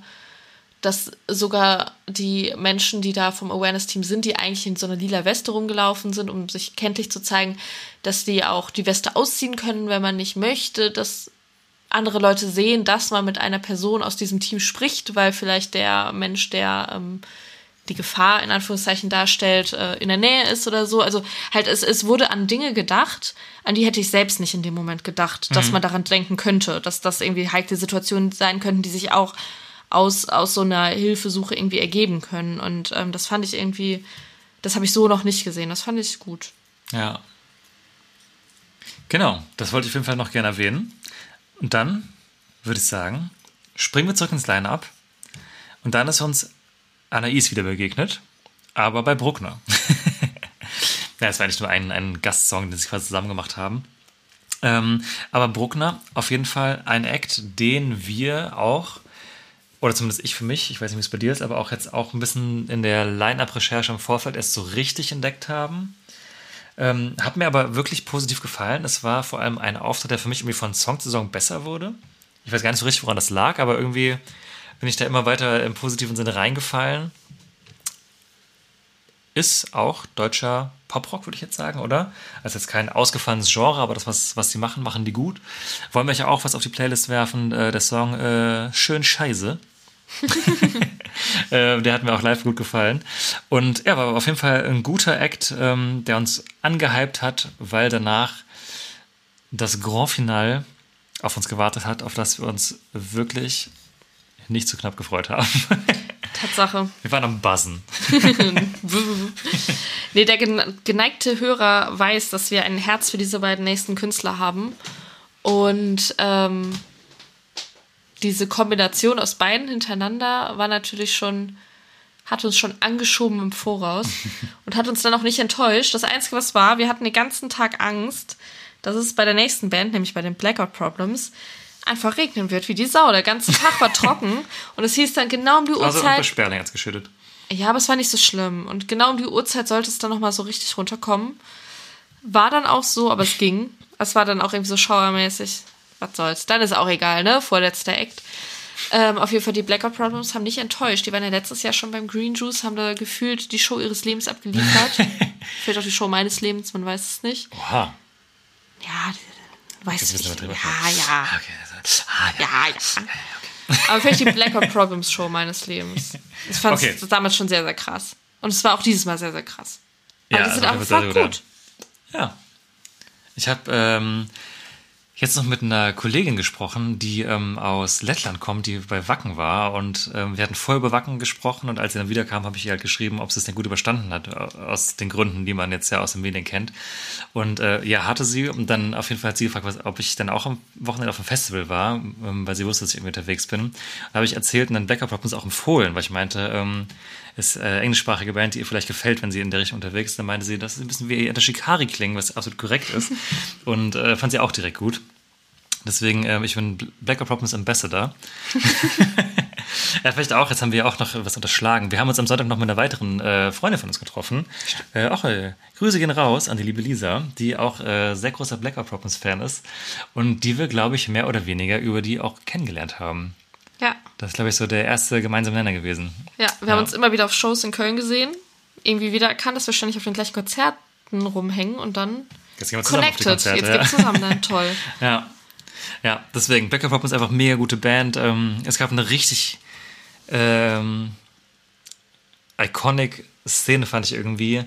dass sogar die Menschen, die da vom Awareness-Team sind, die eigentlich in so einer lila Weste rumgelaufen sind, um sich kenntlich zu zeigen, dass die auch die Weste ausziehen können, wenn man nicht möchte, dass andere Leute sehen, dass man mit einer Person aus diesem Team spricht, weil vielleicht der Mensch, der ähm, die Gefahr in Anführungszeichen darstellt, äh, in der Nähe ist oder so. Also halt, es, es wurde an Dinge gedacht, an die hätte ich selbst nicht in dem Moment gedacht, mhm. dass man daran denken könnte, dass das irgendwie heikle Situationen sein könnten, die sich auch aus, aus so einer Hilfesuche irgendwie ergeben können. Und ähm, das fand ich irgendwie, das habe ich so noch nicht gesehen. Das fand ich gut. Ja. Genau, das wollte ich auf jeden Fall noch gerne erwähnen. Und dann würde ich sagen, springen wir zurück ins Line-Up. Und dann ist uns Anais wieder begegnet, aber bei Bruckner. *laughs* ja, es war eigentlich nur ein, ein Gastsong, den sie quasi zusammen gemacht haben. Ähm, aber Bruckner, auf jeden Fall ein Act, den wir auch, oder zumindest ich für mich, ich weiß nicht, wie es bei dir ist, aber auch jetzt auch ein bisschen in der Line-Up-Recherche im Vorfeld erst so richtig entdeckt haben. Ähm, hat mir aber wirklich positiv gefallen. Es war vor allem ein Auftritt, der für mich irgendwie von Song zu Song besser wurde. Ich weiß gar nicht so richtig, woran das lag, aber irgendwie bin ich da immer weiter im positiven Sinne reingefallen. Ist auch deutscher Poprock, würde ich jetzt sagen, oder? Also jetzt kein ausgefallenes Genre, aber das, was, was die machen, machen die gut. Wollen wir ja auch was auf die Playlist werfen, äh, der Song äh, Schön Scheiße. *laughs* *laughs* äh, der hat mir auch live gut gefallen. Und ja, war auf jeden Fall ein guter Act, ähm, der uns angehypt hat, weil danach das Grand Finale auf uns gewartet hat, auf das wir uns wirklich nicht zu knapp gefreut haben. *laughs* Tatsache. Wir waren am Buzzen. *laughs* nee, der geneigte Hörer weiß, dass wir ein Herz für diese beiden nächsten Künstler haben. Und ähm, diese Kombination aus beiden hintereinander war natürlich schon, hat uns schon angeschoben im Voraus *laughs* und hat uns dann auch nicht enttäuscht. Das Einzige, was war, wir hatten den ganzen Tag Angst, dass es bei der nächsten Band, nämlich bei den Blackout Problems, einfach regnen wird wie die Sau. Der ganze Tag war trocken *laughs* und es hieß dann genau um die also Uhrzeit. Also Sperling hat es geschüttet. Ja, aber es war nicht so schlimm. Und genau um die Uhrzeit sollte es dann nochmal so richtig runterkommen. War dann auch so, aber es ging. Es war dann auch irgendwie so schauermäßig. Was soll's. Dann ist auch egal, ne? Vorletzter Act. Ähm, auf jeden Fall, die Blackout Problems haben nicht enttäuscht. Die waren ja letztes Jahr schon beim Green Juice, haben da gefühlt die Show ihres Lebens abgeliefert. *laughs* Vielleicht auch die Show meines Lebens, man weiß es nicht. Oha. Ja, weiß ich nicht. Ja, ja. Okay, Ah, ja, ja. ja. Okay. Aber vielleicht die Blackout Problems Show meines Lebens. Ich fand es okay. damals schon sehr, sehr krass. Und es war auch dieses Mal sehr, sehr krass. Ja, Aber die sind also Fall sehr, gut. Ja. Ich habe ähm, jetzt noch mit einer Kollegin gesprochen, die ähm, aus Lettland kommt, die bei Wacken war. Und ähm, wir hatten voll über Wacken gesprochen. Und als sie dann wiederkam, habe ich ihr halt geschrieben, ob sie es denn gut überstanden hat. äh, Aus den Gründen, die man jetzt ja aus den Medien kennt. Und äh, ja, hatte sie. Und dann auf jeden Fall hat sie gefragt, was, ob ich dann auch am Wochenende auf dem Festival war, ähm, weil sie wusste, dass ich irgendwie unterwegs bin. Da habe ich erzählt und dann Backup hat uns auch empfohlen, weil ich meinte, ähm, ist äh, englischsprachige Band, die ihr vielleicht gefällt, wenn sie in der Richtung unterwegs ist. Dann meinte sie, das ist ein bisschen wie der Shikari klingen, was absolut korrekt ist. *laughs* Und äh, fand sie auch direkt gut. Deswegen, äh, ich bin Black Problems Ambassador. *laughs* ja, vielleicht auch, jetzt haben wir auch noch was unterschlagen. Wir haben uns am Sonntag noch mit einer weiteren äh, Freundin von uns getroffen. Äh, auch äh, Grüße gehen raus an die liebe Lisa, die auch äh, sehr großer Black Problems Fan ist. Und die wir, glaube ich, mehr oder weniger über die auch kennengelernt haben. Ja. Das ist, glaube ich, so der erste gemeinsame Nenner gewesen. Ja, wir Ja. haben uns immer wieder auf Shows in Köln gesehen. Irgendwie wieder erkannt, dass wir ständig auf den gleichen Konzerten rumhängen und dann Jetzt gehen wir zusammen auf die connected. Konzerte, Jetzt ja. geht's zusammen dann. Toll. *laughs* Ja. Ja, deswegen, Backup Pop ist einfach eine mega gute Band. Ähm, es gab eine richtig ähm, iconic Szene, fand ich irgendwie,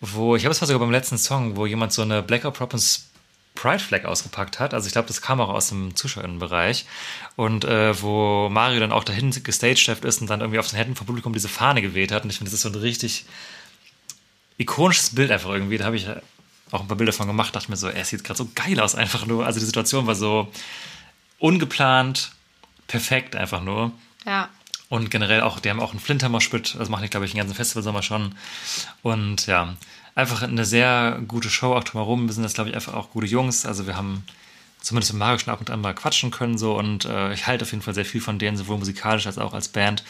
wo, ich glaube, es war sogar beim letzten Song, wo jemand so eine Black Up Problems Pride Flag ausgepackt hat. Also ich glaube, das kam auch aus dem Zuschauerinnenbereich. Und äh, wo Mario dann auch dahin gestaged ist und dann irgendwie auf den Händen vom Publikum diese Fahne geweht hat. Und ich finde, das ist so ein richtig ikonisches Bild einfach irgendwie. Da habe ich auch ein paar Bilder von gemacht, dachte mir so, er sieht gerade so geil aus, einfach nur. Also die Situation war so ungeplant, perfekt einfach nur. Ja. Und generell auch, die haben auch einen Flintermoshpit, das machen die, glaube ich, den ganzen Festivalsommer schon. Und ja, einfach eine sehr gute Show auch drumherum. Wir sind das, glaube ich, einfach auch gute Jungs. Also wir haben zumindest mit Mario schon ab und an mal quatschen können so und äh, ich halte auf jeden Fall sehr viel von denen, sowohl musikalisch als auch als Band.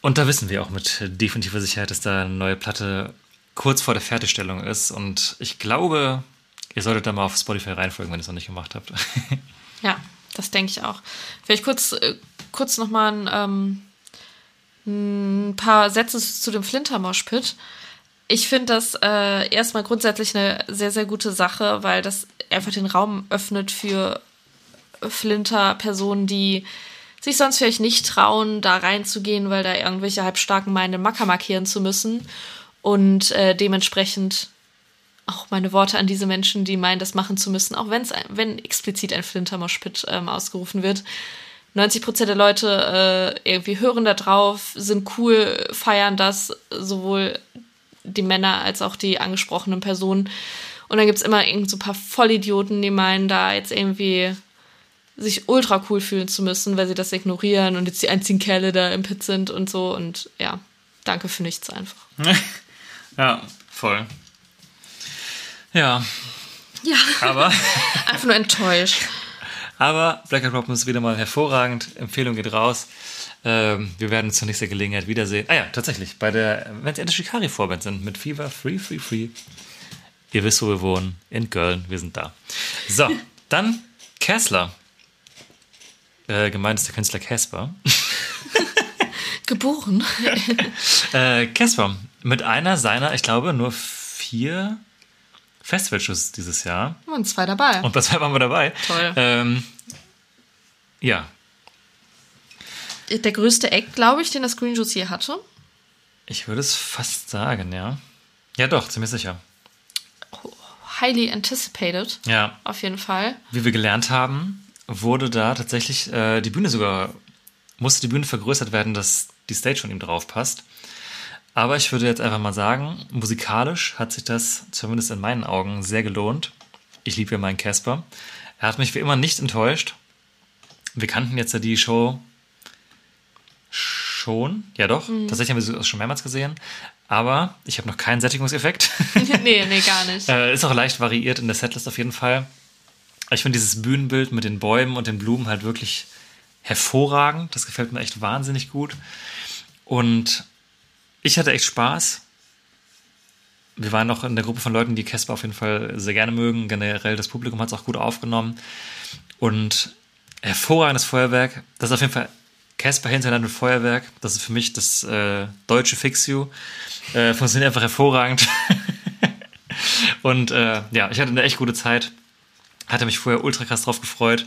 Und da wissen wir auch mit definitiver Sicherheit, dass da eine neue Platte kurz vor der Fertigstellung ist. Und ich glaube, ihr solltet da mal auf Spotify reinfolgen, wenn ihr es noch nicht gemacht habt. *laughs* Ja, das denke ich auch. Vielleicht kurz, äh, kurz nochmal ein, ähm, ein paar Sätze zu dem Flintermoshpit. Ich finde das äh, erstmal grundsätzlich eine sehr, sehr gute Sache, weil das einfach den Raum öffnet für Flinter-Personen, die sich sonst vielleicht nicht trauen, da reinzugehen, weil da irgendwelche halbstarken meinen, Macker markieren zu müssen. Und äh, dementsprechend auch meine Worte an diese Menschen, die meinen, das machen zu müssen, auch wenn's, wenn explizit ein Flintermoshpit ähm, ausgerufen wird. 90 Prozent der Leute äh, irgendwie hören da drauf, sind cool, feiern das, sowohl die Männer als auch die angesprochenen Personen. Und dann gibt's immer irgend so ein paar Vollidioten, die meinen, da jetzt irgendwie sich ultra cool fühlen zu müssen, weil sie das ignorieren und jetzt die einzigen Kerle da im Pit sind und so. Und ja, danke für nichts einfach. *laughs* ja, voll. Ja, Ja, aber, *laughs* einfach nur enttäuscht. Aber Black Eyed Robin ist wieder mal hervorragend. Empfehlung geht raus. Ähm, wir werden uns zur nächsten Gelegenheit wiedersehen. Ah ja, tatsächlich, bei der, wenn Sie in der Shikari-Vorband sind, mit Fever Free, Free, Free. Ihr wisst, wo wir wohnen. In Köln. Wir sind da. So, *laughs* dann Kessler. Äh, gemeint ist der Künstler Casper. *laughs* Geboren. *laughs* Äh, Casper, mit einer seiner, ich glaube, nur vier Festivalshows dieses Jahr. Und zwei dabei. Und deshalb waren wir dabei. Toll. Ähm, ja, Der größte Eck, glaube ich, den das Green Juice je hatte. ich würde es fast sagen, ja. Ja, doch, ziemlich sicher. Highly anticipated. Ja, Auf jeden Fall. wie wir gelernt haben, wurde da tatsächlich äh, die Bühne sogar, musste die Bühne vergrößert werden, dass die Stage von ihm drauf passt. Aber ich würde jetzt einfach mal sagen, musikalisch hat sich das zumindest in meinen Augen sehr gelohnt. Ich liebe ja meinen Casper. Er hat mich wie immer nicht enttäuscht. Wir kannten jetzt ja die Show schon. Ja, doch. Tatsächlich haben wir sie schon mehrmals gesehen. Aber ich habe noch keinen Sättigungseffekt. *laughs* nee, nee, gar nicht. *laughs* Äh, ist auch leicht variiert in der Setlist auf jeden Fall. Ich finde dieses Bühnenbild mit den Bäumen und den Blumen halt wirklich hervorragend. Das gefällt mir echt wahnsinnig gut. Und ich hatte echt Spaß. Wir waren noch in der Gruppe von Leuten, die Casper auf jeden Fall sehr gerne mögen. Generell das Publikum hat es auch gut aufgenommen. Und hervorragendes Feuerwerk. Das ist auf jeden Fall Casper Hinterland mit Feuerwerk. Das ist für mich das äh, deutsche Fix You. Äh, funktioniert einfach hervorragend. *laughs* Und äh, ja, ich hatte eine echt gute Zeit. Hatte mich vorher ultra krass drauf gefreut.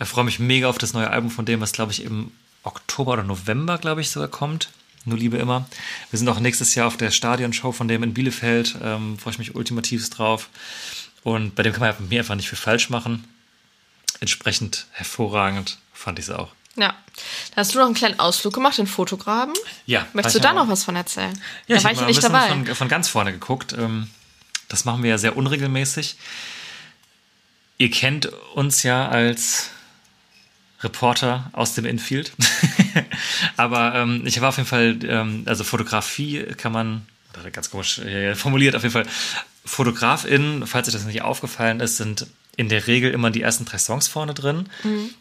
Ich freue mich mega auf das neue Album von dem, was glaube ich im Oktober oder November, glaube ich, sogar kommt. Nur Liebe immer. Wir sind auch nächstes Jahr auf der Stadionshow von dem in Bielefeld. Ähm, Freue ich mich ultimativst drauf. Und bei dem kann man ja mir einfach nicht viel falsch machen. Entsprechend hervorragend fand ich es auch. Ja. Da hast du noch einen kleinen Ausflug gemacht in Fotograben. Ja. Möchtest du da noch was von erzählen? Ja, da ich war habe ich mal nicht bisschen dabei. von, von ganz vorne geguckt. Ähm, Das machen wir ja sehr unregelmäßig. Ihr kennt uns ja als Reporter aus dem Infield. *laughs* *laughs* Aber ähm, ich war auf jeden Fall, ähm, also Fotografie kann man, ganz komisch äh, formuliert, auf jeden Fall, FotografInnen, falls euch das nicht aufgefallen ist, sind in der Regel immer die ersten drei Songs vorne drin.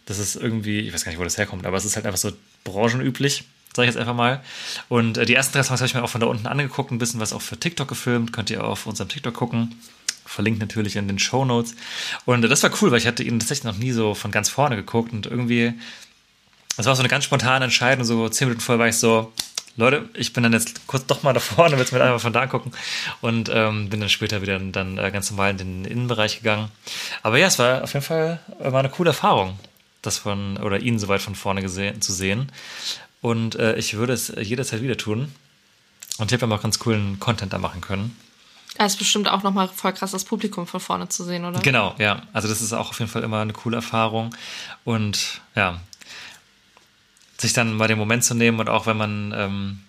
Das ist irgendwie, ich weiß gar nicht, wo das herkommt, aber es ist halt einfach so branchenüblich, sage ich jetzt einfach mal. Und äh, die ersten drei Songs habe ich mir auch von da unten angeguckt, ein bisschen was auch für TikTok gefilmt, könnt ihr auf unserem TikTok gucken. Verlinkt natürlich in den Show Notes. Und äh, das war cool, weil ich hatte ihn tatsächlich noch nie so von ganz vorne geguckt und irgendwie, das war so eine ganz spontane Entscheidung, so zehn Minuten vorher war ich so, Leute, ich bin dann jetzt kurz doch mal da vorne, will es mir einfach von da gucken und ähm, bin dann später wieder dann äh, ganz normal in den Innenbereich gegangen. Aber ja, es war auf jeden Fall äh, war eine coole Erfahrung, das von oder ihn so weit von vorne gesehen, zu sehen. Und äh, ich würde es jederzeit wieder tun. Und ich habe ja auch ganz coolen Content da machen können. Das ist bestimmt auch nochmal voll krass, das Publikum von vorne zu sehen, oder? Genau, ja. Also das ist auch auf jeden Fall immer eine coole Erfahrung. Und ja, sich dann mal den Moment zu nehmen und auch wenn man, ähm,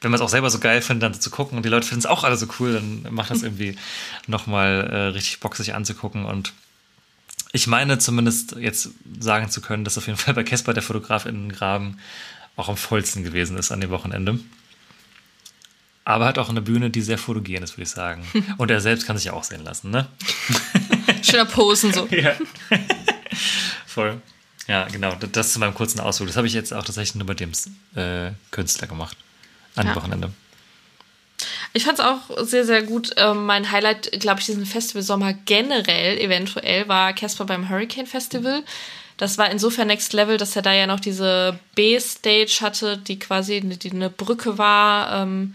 wenn man es auch selber so geil findet, dann zu gucken und die Leute finden es auch alle so cool, dann macht das *laughs* irgendwie nochmal äh, richtig Bock, sich anzugucken. Und ich meine zumindest jetzt sagen zu können, dass auf jeden Fall bei Casper der Fotograf in den Graben auch am vollsten gewesen ist an dem Wochenende. Aber hat auch eine Bühne, die sehr fotogen ist, würde ich sagen. *laughs* Und er selbst kann sich ja auch sehen lassen, ne? Schöner Posen so. *laughs* Ja. Voll. Ja, genau. Das- zu meinem kurzen Ausflug. Das habe ich jetzt auch tatsächlich nur bei dem äh, Künstler gemacht. An dem Ja. Wochenende. Ich fand es auch sehr, sehr gut. Ähm, mein Highlight, glaube ich, diesen Festivalsommer generell eventuell war Casper beim Hurricane Festival. Das war insofern Next Level, dass er da ja noch diese B-Stage hatte, die quasi eine, die eine Brücke war, ähm,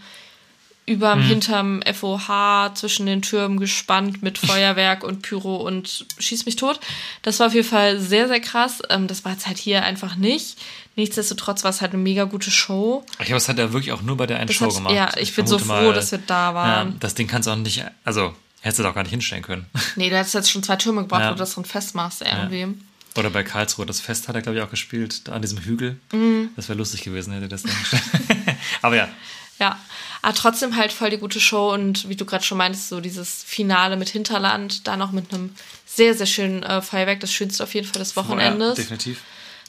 überm hinterm FOH zwischen den Türmen gespannt mit *laughs* Feuerwerk und Pyro und schieß mich tot. Das war auf jeden Fall sehr, sehr krass. Ähm, das war jetzt halt hier einfach nicht. Nichtsdestotrotz war es halt eine mega gute Show. Ich glaube, das hat er wirklich auch nur bei der einen Das Show gemacht. ja, ich bin so froh, dass wir da waren. Ja, das Ding kannst du auch nicht, also hättest du doch gar nicht hinstellen können. *laughs* Nee, du hättest jetzt schon zwei Türme gebracht, Ja. wo du das drin festmachst irgendwie. Oder bei Karlsruhe, das Fest hat er, glaube ich, auch gespielt, da an diesem Hügel. Mhm. Das wäre lustig gewesen, hätte das gestellt. *laughs* Aber ja, Ja. Aber trotzdem halt voll die gute Show und wie du gerade schon meintest, so dieses Finale mit Hinterland, da noch mit einem sehr, sehr schönen äh, Feuerwerk, das schönste auf jeden Fall des ja, Wochenendes. definitiv.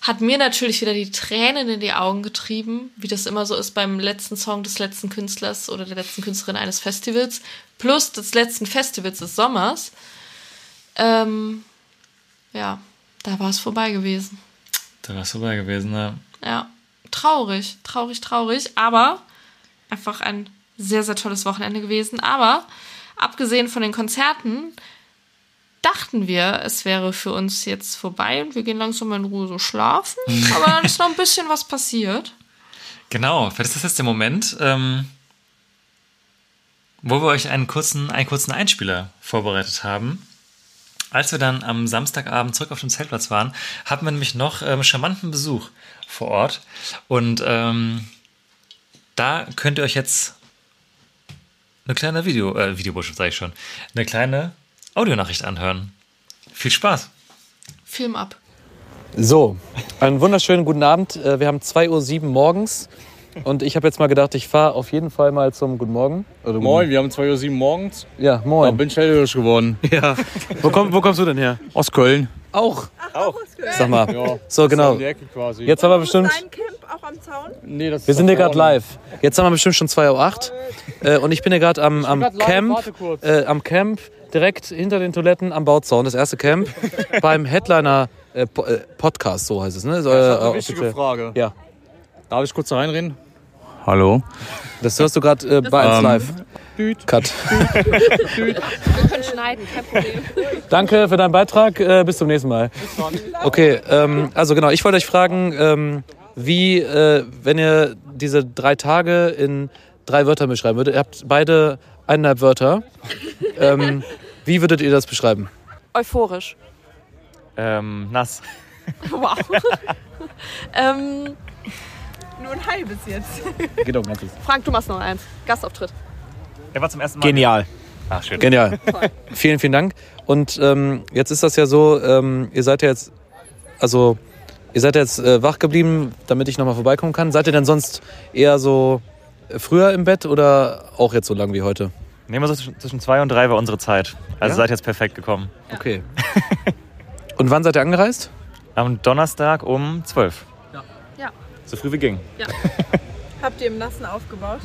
Hat mir natürlich wieder die Tränen in die Augen getrieben, wie das immer so ist beim letzten Song des letzten Künstlers oder der letzten Künstlerin eines Festivals, plus des letzten Festivals des Sommers. Ähm, ja, da war es vorbei gewesen. Da warst du dabei gewesen, ne? Ja, traurig, traurig, traurig, aber einfach ein sehr, sehr tolles Wochenende gewesen. Aber abgesehen von den Konzerten dachten wir, es wäre für uns jetzt vorbei und wir gehen langsam in Ruhe so schlafen. *laughs* aber dann ist noch ein bisschen was passiert. Genau, vielleicht ist das jetzt der Moment, ähm, wo wir euch einen kurzen, einen kurzen Einspieler vorbereitet haben. Als wir dann am Samstagabend zurück auf dem Zeltplatz waren, hatten wir nämlich noch ähm, charmanten Besuch vor Ort. Und ähm, da könnt ihr euch jetzt eine kleine Video, äh, Videobotschaft sage ich schon, eine kleine Audionachricht anhören. Viel Spaß! Film ab. So, einen wunderschönen guten Abend. Äh, Wir haben 2.07 Uhr morgens und ich habe jetzt mal gedacht, ich fahre auf jeden Fall mal zum Guten Morgen. Oder Moin, wir haben 2.07 Uhr morgens. Ja, Da moin. bin ich hellhörig geworden. Ja. Wo, komm, wo kommst du denn her? Aus Köln. Auch. Sag mal. Ja. So, genau. Die Ecke quasi. Jetzt haben wir bestimmt. Dein Camp auch am Zaun? Nee, das Wir ist sind hier gerade live. Jetzt haben wir bestimmt schon 2.08 Uhr. Äh, und ich bin hier gerade am, am Camp. Äh, am Camp direkt hinter den Toiletten am Bauzaun. Das erste Camp. *laughs* beim Headliner äh, äh, Podcast, so heißt es, ne? So, Das ist äh, eine wichtige. Frage. Ja. Darf ich kurz da reinreden? Hallo. Das hörst du gerade äh, bei 1 Ähm, Live. Düt. Cut. *laughs* Wir können schneiden, kein Problem. Danke für deinen Beitrag. Äh, bis zum nächsten Mal. Okay, ähm, also genau, ich wollte euch fragen, ähm, wie, äh, wenn ihr diese drei Tage in drei Wörtern beschreiben würdet, ihr habt beide eineinhalb Wörter. Ähm, wie würdet ihr das beschreiben? Euphorisch. Ähm, nass. Wow. *laughs* ähm, Nur ein halbes jetzt. Geht auch ein ganzes. Frank, du machst noch eins. Gastauftritt. Er war zum ersten Mal. Genial. Ach, schön. Genial. *laughs* vielen, vielen Dank. Und ähm, jetzt ist das ja so, ähm, ihr seid ja jetzt, also ihr seid ja jetzt äh, wach geblieben, damit ich nochmal vorbeikommen kann. Seid ihr denn sonst eher so äh, früher im Bett oder auch jetzt so lang wie heute? Nehmen wir so zwischen- zwei und drei war unsere Zeit. Also Ja? seid jetzt perfekt gekommen. Okay. *laughs* Und wann seid ihr angereist? Am Donnerstag um zwölf. Ja. So früh wie ging. *laughs* Habt ihr im Nassen aufgebaut?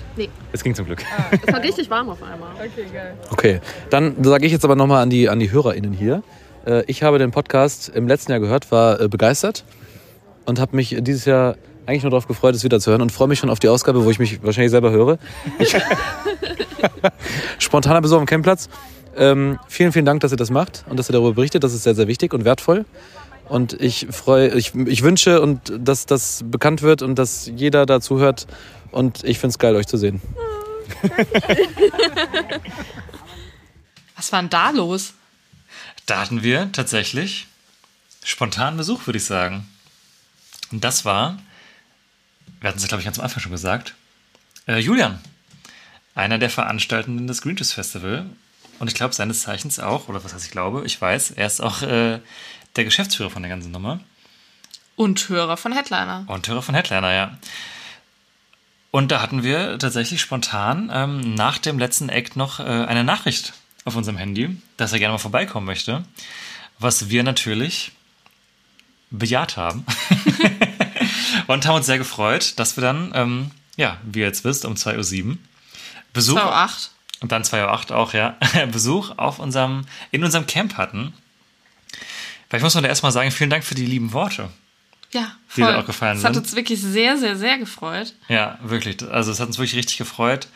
Es ging zum Glück. *laughs* Es war richtig warm auf einmal. Okay, geil. Okay, dann sage ich jetzt aber nochmal an die, an die HörerInnen hier. Äh, ich habe den Podcast im letzten Jahr gehört, war äh, begeistert und habe mich dieses Jahr eigentlich nur darauf gefreut, es wieder zu hören und freue mich schon auf die Ausgabe, wo ich mich wahrscheinlich selber höre. Ich *laughs* Spontaner Besuch am Campplatz. Ähm, vielen, vielen Dank, dass ihr das macht und dass ihr darüber berichtet. Das ist sehr, sehr wichtig und wertvoll. Und ich freue, ich, ich wünsche und dass das bekannt wird und dass jeder dazu hört. Und ich finde es geil, euch zu sehen. *laughs* Was war denn da los? Da hatten wir tatsächlich spontanen Besuch, würde ich sagen. Und das war, wir hatten es, glaube ich, ganz am Anfang schon gesagt, äh, Julian. Einer der Veranstaltenden des Green Juice Festival. Und ich glaube, seines Zeichens auch, oder was heißt ich glaube, ich weiß, er ist auch äh, der Geschäftsführer von der ganzen Nummer. Und Hörer von Headliner. Und Hörer von Headliner, ja. Und da hatten wir tatsächlich spontan ähm, nach dem letzten Act noch äh, eine Nachricht auf unserem Handy, dass er gerne mal vorbeikommen möchte. Was wir natürlich bejaht haben. *laughs* und haben uns sehr gefreut, dass wir dann, ähm, ja, wie ihr jetzt wisst, um 2.07 Uhr Besuch. 2.08 Und dann 2.08 Uhr auch, ja. *laughs* Besuch auf unserem, in unserem Camp hatten. Vielleicht muss man da erstmal sagen, vielen Dank für die lieben Worte. Ja, Die dir voll. auch gefallen Das hat sind. uns wirklich sehr, sehr, sehr gefreut. Ja, wirklich. Also es hat uns wirklich richtig gefreut.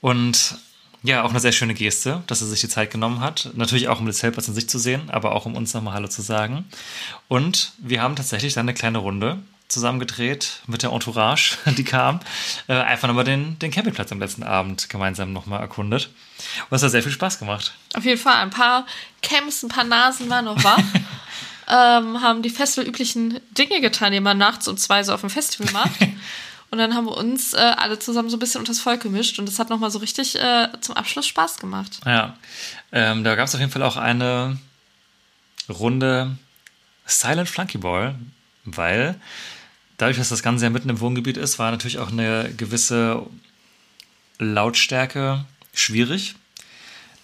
Und ja, auch eine sehr schöne Geste, dass er sich die Zeit genommen hat. Natürlich auch, um das Zeltplatz in sich zu sehen, aber auch um uns nochmal Hallo zu sagen. Und wir haben tatsächlich dann eine kleine Runde zusammengedreht mit der Entourage, *laughs* die kam. Äh, einfach nochmal den, den Campingplatz am letzten Abend gemeinsam nochmal erkundet. Und es hat sehr viel Spaß gemacht. Auf jeden Fall. Ein paar Camps, ein paar Nasen waren noch wach. *laughs* ähm, haben die festivalüblichen Dinge getan, die man nachts um zwei so auf dem Festival macht. *laughs* Und dann haben wir uns äh, alle zusammen so ein bisschen unters Volk gemischt. Und das hat nochmal so richtig äh, zum Abschluss Spaß gemacht. Ja, ähm, da gab es auf jeden Fall auch eine Runde Silent Flunkyball, weil dadurch, dass das Ganze ja mitten im Wohngebiet ist, war natürlich auch eine gewisse Lautstärke schwierig.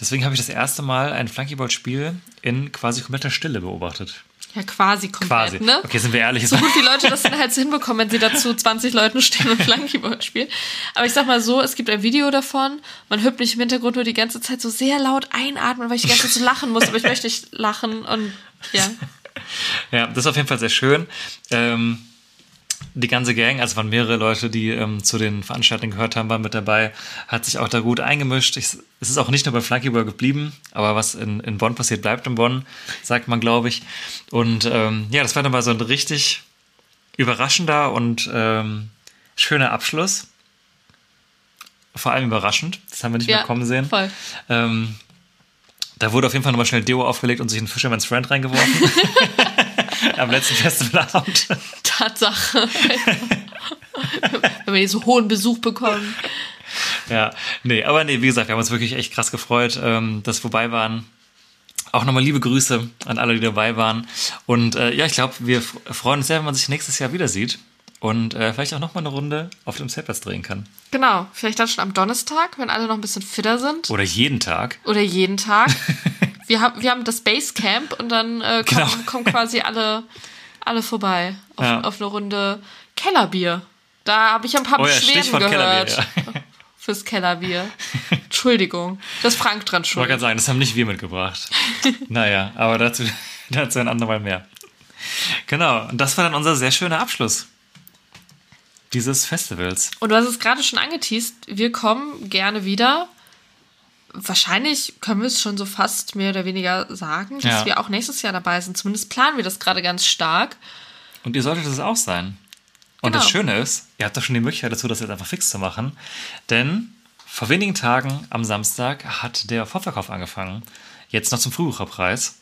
Deswegen habe ich das erste Mal ein Flunkyball-Spiel in quasi kompletter Stille beobachtet. Ja, quasi komplett, Quasi. ne? Okay, sind wir ehrlich. So *laughs* gut wie Leute das dann halt so hinbekommen, wenn sie dazu 20 Leuten stehen und Flankyball spielen. Aber ich sag mal so, es gibt ein Video davon. Man hört mich im Hintergrund nur die ganze Zeit so sehr laut einatmen, weil ich die ganze Zeit so lachen muss, aber ich möchte nicht lachen und ja. *laughs* Ja, das ist auf jeden Fall sehr schön. Ähm, die ganze Gang, also waren mehrere Leute, die ähm, zu den Veranstaltungen gehört haben, waren mit dabei, hat sich auch da gut eingemischt. Ich, es ist auch nicht nur bei Flunkyball geblieben, aber was in, in Bonn passiert, bleibt in Bonn, sagt man, glaube ich. Und ähm, ja, das war dann mal so ein richtig überraschender und ähm, schöner Abschluss. Vor allem überraschend. Das haben wir nicht Ja, mehr kommen sehen. voll. Ähm, da wurde auf jeden Fall nochmal schnell Deo aufgelegt und sich ein Fisherman's Friend reingeworfen. *laughs* *laughs* Am letzten Festivalabend. Tatsache. Wenn wir so hohen Besuch bekommen. Ja, nee, aber nee, wie gesagt, wir haben uns wirklich echt krass gefreut, ähm, dass wir vorbei waren. Auch nochmal liebe Grüße an alle, die dabei waren. Und äh, ja, ich glaube, wir freuen uns sehr, wenn man sich nächstes Jahr wieder sieht und äh, vielleicht auch nochmal eine Runde auf dem Zeltplatz drehen kann. Genau, vielleicht dann schon am Donnerstag, wenn alle noch ein bisschen fitter sind. Oder jeden Tag. Oder jeden Tag. *laughs* Wir haben, wir haben das Basecamp und dann äh, kommen, Genau. *laughs* kommen quasi alle, alle vorbei auf, Ja. auf eine Runde Kellerbier. Da habe ich ein paar Oh ja, Beschwerden Stichwort gehört. Kellerbier. Ja. *laughs* Fürs Kellerbier. Entschuldigung. Da ist Frank dran Ich wollte schuld. gerade sagen, das haben nicht wir mitgebracht. *laughs* naja, aber dazu, dazu ein andermal mehr. Genau, und das war dann unser sehr schöner Abschluss dieses Festivals. Und du hast es gerade schon angeteased. Wir kommen gerne wieder. Wahrscheinlich können wir es schon so fast mehr oder weniger sagen, dass Ja. wir auch nächstes Jahr dabei sind. Zumindest planen wir das gerade ganz stark. Und ihr solltet es auch sein. Und Genau. das Schöne ist, ihr habt doch schon die Möglichkeit dazu, das jetzt einfach fix zu machen. Denn vor wenigen Tagen am Samstag hat der Vorverkauf angefangen. Jetzt noch zum Frühbucherpreis.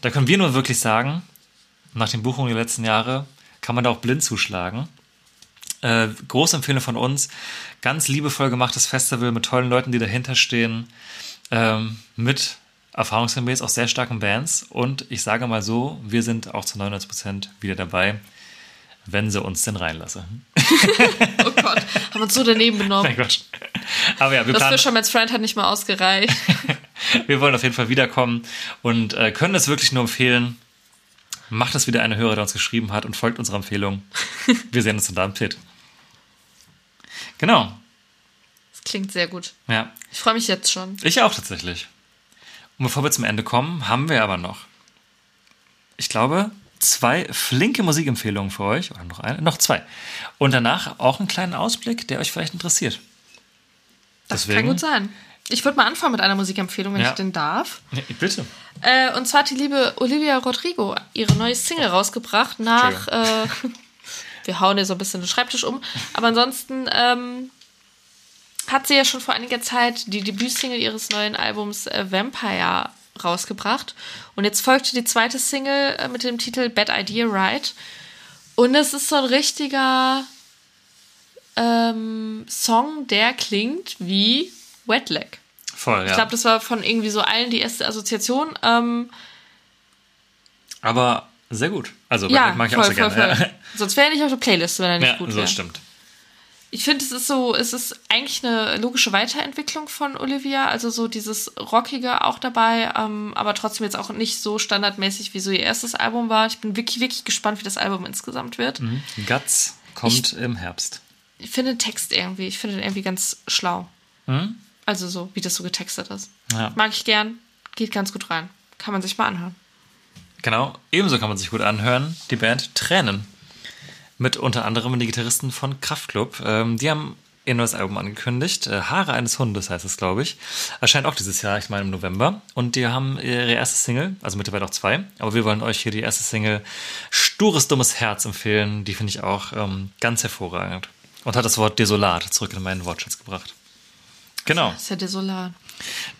Da können wir nur wirklich sagen, nach den Buchungen der letzten Jahre kann man da auch blind zuschlagen. Äh, große Empfehlung von uns. Ganz liebevoll gemachtes Festival mit tollen Leuten, die dahinter stehen. Ähm, mit erfahrungsgemäß auch sehr starken Bands. Und ich sage mal so, wir sind auch zu 99% wieder dabei, wenn sie uns denn reinlassen. *laughs* Oh Gott, haben wir uns so daneben benommen. Mein Gott. Aber ja, wir Das Fisherman's Friend hat nicht mal ausgereicht. *laughs* wir wollen auf jeden Fall wiederkommen und äh, können es wirklich nur empfehlen. Macht es wieder eine Hörer, der uns geschrieben hat und folgt unserer Empfehlung. *laughs* Wir sehen uns dann da im Pit. Genau. Das klingt sehr gut. Ja, Ich freue mich jetzt schon. ich auch tatsächlich. Und bevor wir zum Ende kommen, haben wir aber noch, ich glaube, zwei flinke Musikempfehlungen für euch. Oder noch eine? Noch zwei. Und danach auch einen kleinen Ausblick, der euch vielleicht interessiert. Das Deswegen- kann gut sein. Ich würde mal anfangen mit einer Musikempfehlung, wenn Ja. ich denn darf. Ja, bitte. Äh, und zwar hat die liebe Olivia Rodrigo ihre neue Single rausgebracht nach. Äh, *laughs* wir hauen hier so ein bisschen den Schreibtisch um. Aber ansonsten ähm, hat sie ja schon vor einiger Zeit die Debütsingle ihres neuen Albums äh, Vampire rausgebracht. Und jetzt folgte die zweite Single äh, mit dem Titel Bad Idea Right. Und es ist so ein richtiger ähm, Song, der klingt wie Wet Leg. Voll, ja. Ich glaube, das war von irgendwie so allen die erste Assoziation. Ähm, aber sehr gut. Also, ja, mag ich voll, auch sehr voll, gerne. voll. *laughs* Sonst wäre er nicht auf der Playlist, wenn er nicht Ja, gut so wäre. stimmt. Ich finde, es ist so, es ist eigentlich eine logische Weiterentwicklung von Olivia, also so dieses Rockige auch dabei, ähm, aber trotzdem jetzt auch nicht so standardmäßig, wie so ihr erstes Album war. Ich bin wirklich, wirklich gespannt, wie das Album insgesamt wird. Mhm. Guts kommt im Herbst. Ich finde den Text irgendwie, ich finde den irgendwie ganz schlau. Mhm. Also so, wie das so getextet ist. Ja. Mag ich gern, geht ganz gut rein. Kann man sich mal anhören. Genau, ebenso kann man sich gut anhören, die Band Tränen. Mit unter anderem den Gitarristen von Kraftklub. Ähm, die haben ihr neues Album angekündigt. Äh, Haare eines Hundes heißt es, glaube ich. Erscheint auch dieses Jahr, ich meine im November. Und die haben ihre erste Single, also mittlerweile auch zwei. Aber wir wollen euch hier die erste Single Stures Dummes Herz empfehlen. Die finde ich auch ähm, ganz hervorragend. Und hat das Wort desolat zurück in meinen Wortschatz gebracht. Genau. Das ist ja desolat.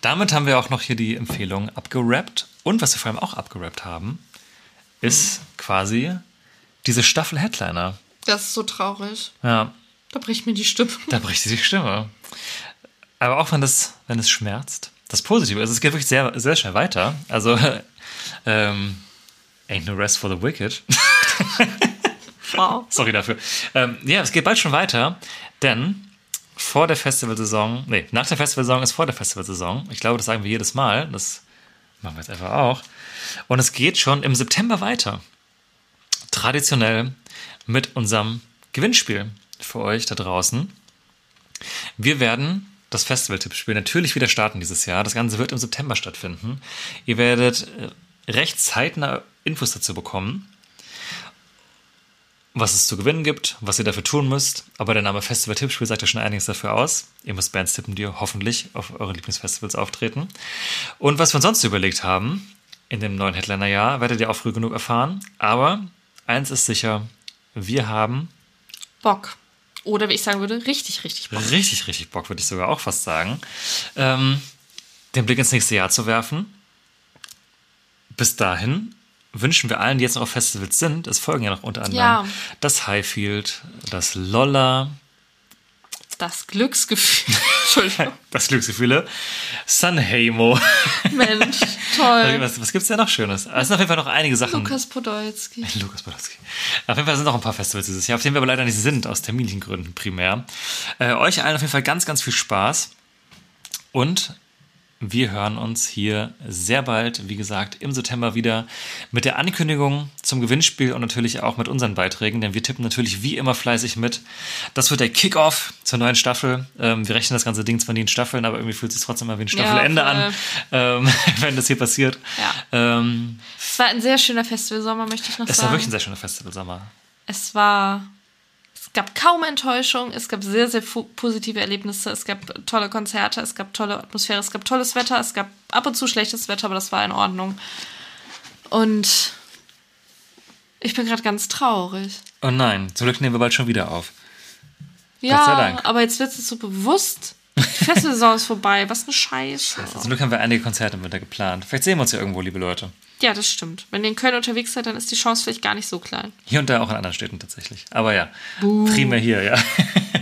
Damit haben wir auch noch hier die Empfehlung abgerappt. Und was wir vor allem auch abgerappt haben, ist quasi diese Staffel Headliner. Das ist so traurig. Ja, Da bricht mir die Stimme. da bricht sie die Stimme. Aber auch wenn das, wenn es schmerzt, das Positive ist, es geht wirklich sehr, sehr schnell weiter. Also, *laughs* ähm, ain't no rest for the wicked. *laughs* Wow. Sorry dafür. Ähm, ja, es geht bald schon weiter, denn vor der Festivalsaison, nee, nach der Festivalsaison ist vor der Festivalsaison. Ich glaube, das sagen wir jedes Mal. Das machen wir jetzt einfach auch. Und es geht schon im September weiter. Traditionell mit unserem Gewinnspiel für euch da draußen. Wir werden das Festival-Tippspiel natürlich wieder starten dieses Jahr. Das Ganze wird im September stattfinden. Ihr werdet äh, recht zeitnah Infos dazu bekommen was es zu gewinnen gibt, was ihr dafür tun müsst. Aber der Name Festival Tippspiel sagt ja schon einiges dafür aus. Ihr müsst Bands tippen, die hoffentlich auf euren Lieblingsfestivals auftreten. Und was wir uns sonst überlegt haben, in dem neuen Headliner-Jahr, werdet ihr auch früh genug erfahren. Aber eins ist sicher, wir haben Bock. Oder wie ich sagen würde, richtig, richtig Bock. richtig, richtig Bock, würde ich sogar auch fast sagen, ähm, den Blick ins nächste Jahr zu werfen. Bis dahin wünschen wir allen, die jetzt noch auf Festivals sind, es folgen ja noch unter anderem Ja. das Highfield, das Lolla, Das Glücksgefühl. *laughs* Entschuldigung. *laughs* das Glücksgefühle, Sanheimo. *laughs* Mensch, toll. was was gibt es da noch Schönes? Es sind auf jeden Fall noch einige Sachen. Lukas Podolski. Lukas Podolski. Auf jeden Fall sind noch ein paar Festivals dieses Jahr, auf denen wir aber leider nicht sind, aus terminlichen Gründen primär. Äh, euch allen auf jeden Fall ganz, ganz viel Spaß. Und wir hören uns hier sehr bald, wie gesagt, im September wieder mit der Ankündigung zum Gewinnspiel und natürlich auch mit unseren Beiträgen, denn wir tippen natürlich wie immer fleißig mit. Das wird der Kickoff zur neuen Staffel. Ähm, wir rechnen das ganze Ding zwar nie in Staffeln, aber irgendwie fühlt es sich trotzdem mal wie ein Staffelende voll. an, ähm, *laughs* wenn das hier passiert. Ja. Ähm, Es war ein sehr schöner Festivalsommer, möchte ich noch es sagen. war wirklich ein sehr schöner Festivalsommer. es war. Es gab kaum Enttäuschung, es gab sehr, sehr positive Erlebnisse, es gab tolle Konzerte, es gab tolle Atmosphäre, es gab tolles Wetter, es gab ab und zu schlechtes Wetter, aber das war in Ordnung. Und ich bin gerade ganz traurig. Oh nein, zum Glück nehmen wir bald schon wieder auf. Ja, aber jetzt wird es so bewusst. Die Festivalsaison ist vorbei, was eine *laughs* Scheiße. Zum Glück haben wir einige Konzerte im Winter geplant. Vielleicht sehen wir uns ja irgendwo, liebe Leute. Ja, das stimmt. Wenn ihr in Köln unterwegs seid, dann ist die Chance vielleicht gar nicht so klein. Hier und da auch in anderen Städten tatsächlich. Aber ja, primär hier, ja.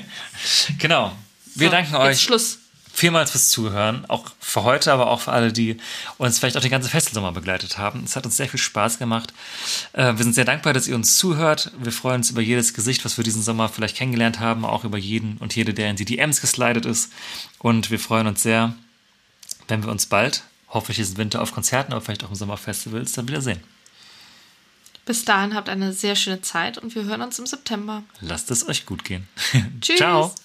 *laughs* genau. Wir So, danken euch Schluss. vielmals fürs Zuhören. Auch für heute, aber auch für alle, die uns vielleicht auch den ganzen Festivalsommer begleitet haben. Es hat uns sehr viel Spaß gemacht. Äh, wir sind sehr dankbar, dass ihr uns zuhört. Wir freuen uns über jedes Gesicht, was wir diesen Sommer vielleicht kennengelernt haben. Auch über jeden und jede, der in die DMs geslidet ist. Und wir freuen uns sehr, wenn wir uns bald, hoffentlich diesen Winter auf Konzerten, aber vielleicht auch im Sommerfestivals, dann wiedersehen. Bis dahin habt eine sehr schöne Zeit und wir hören uns im September. Lasst es euch gut gehen. Tschüss. *laughs* Ciao.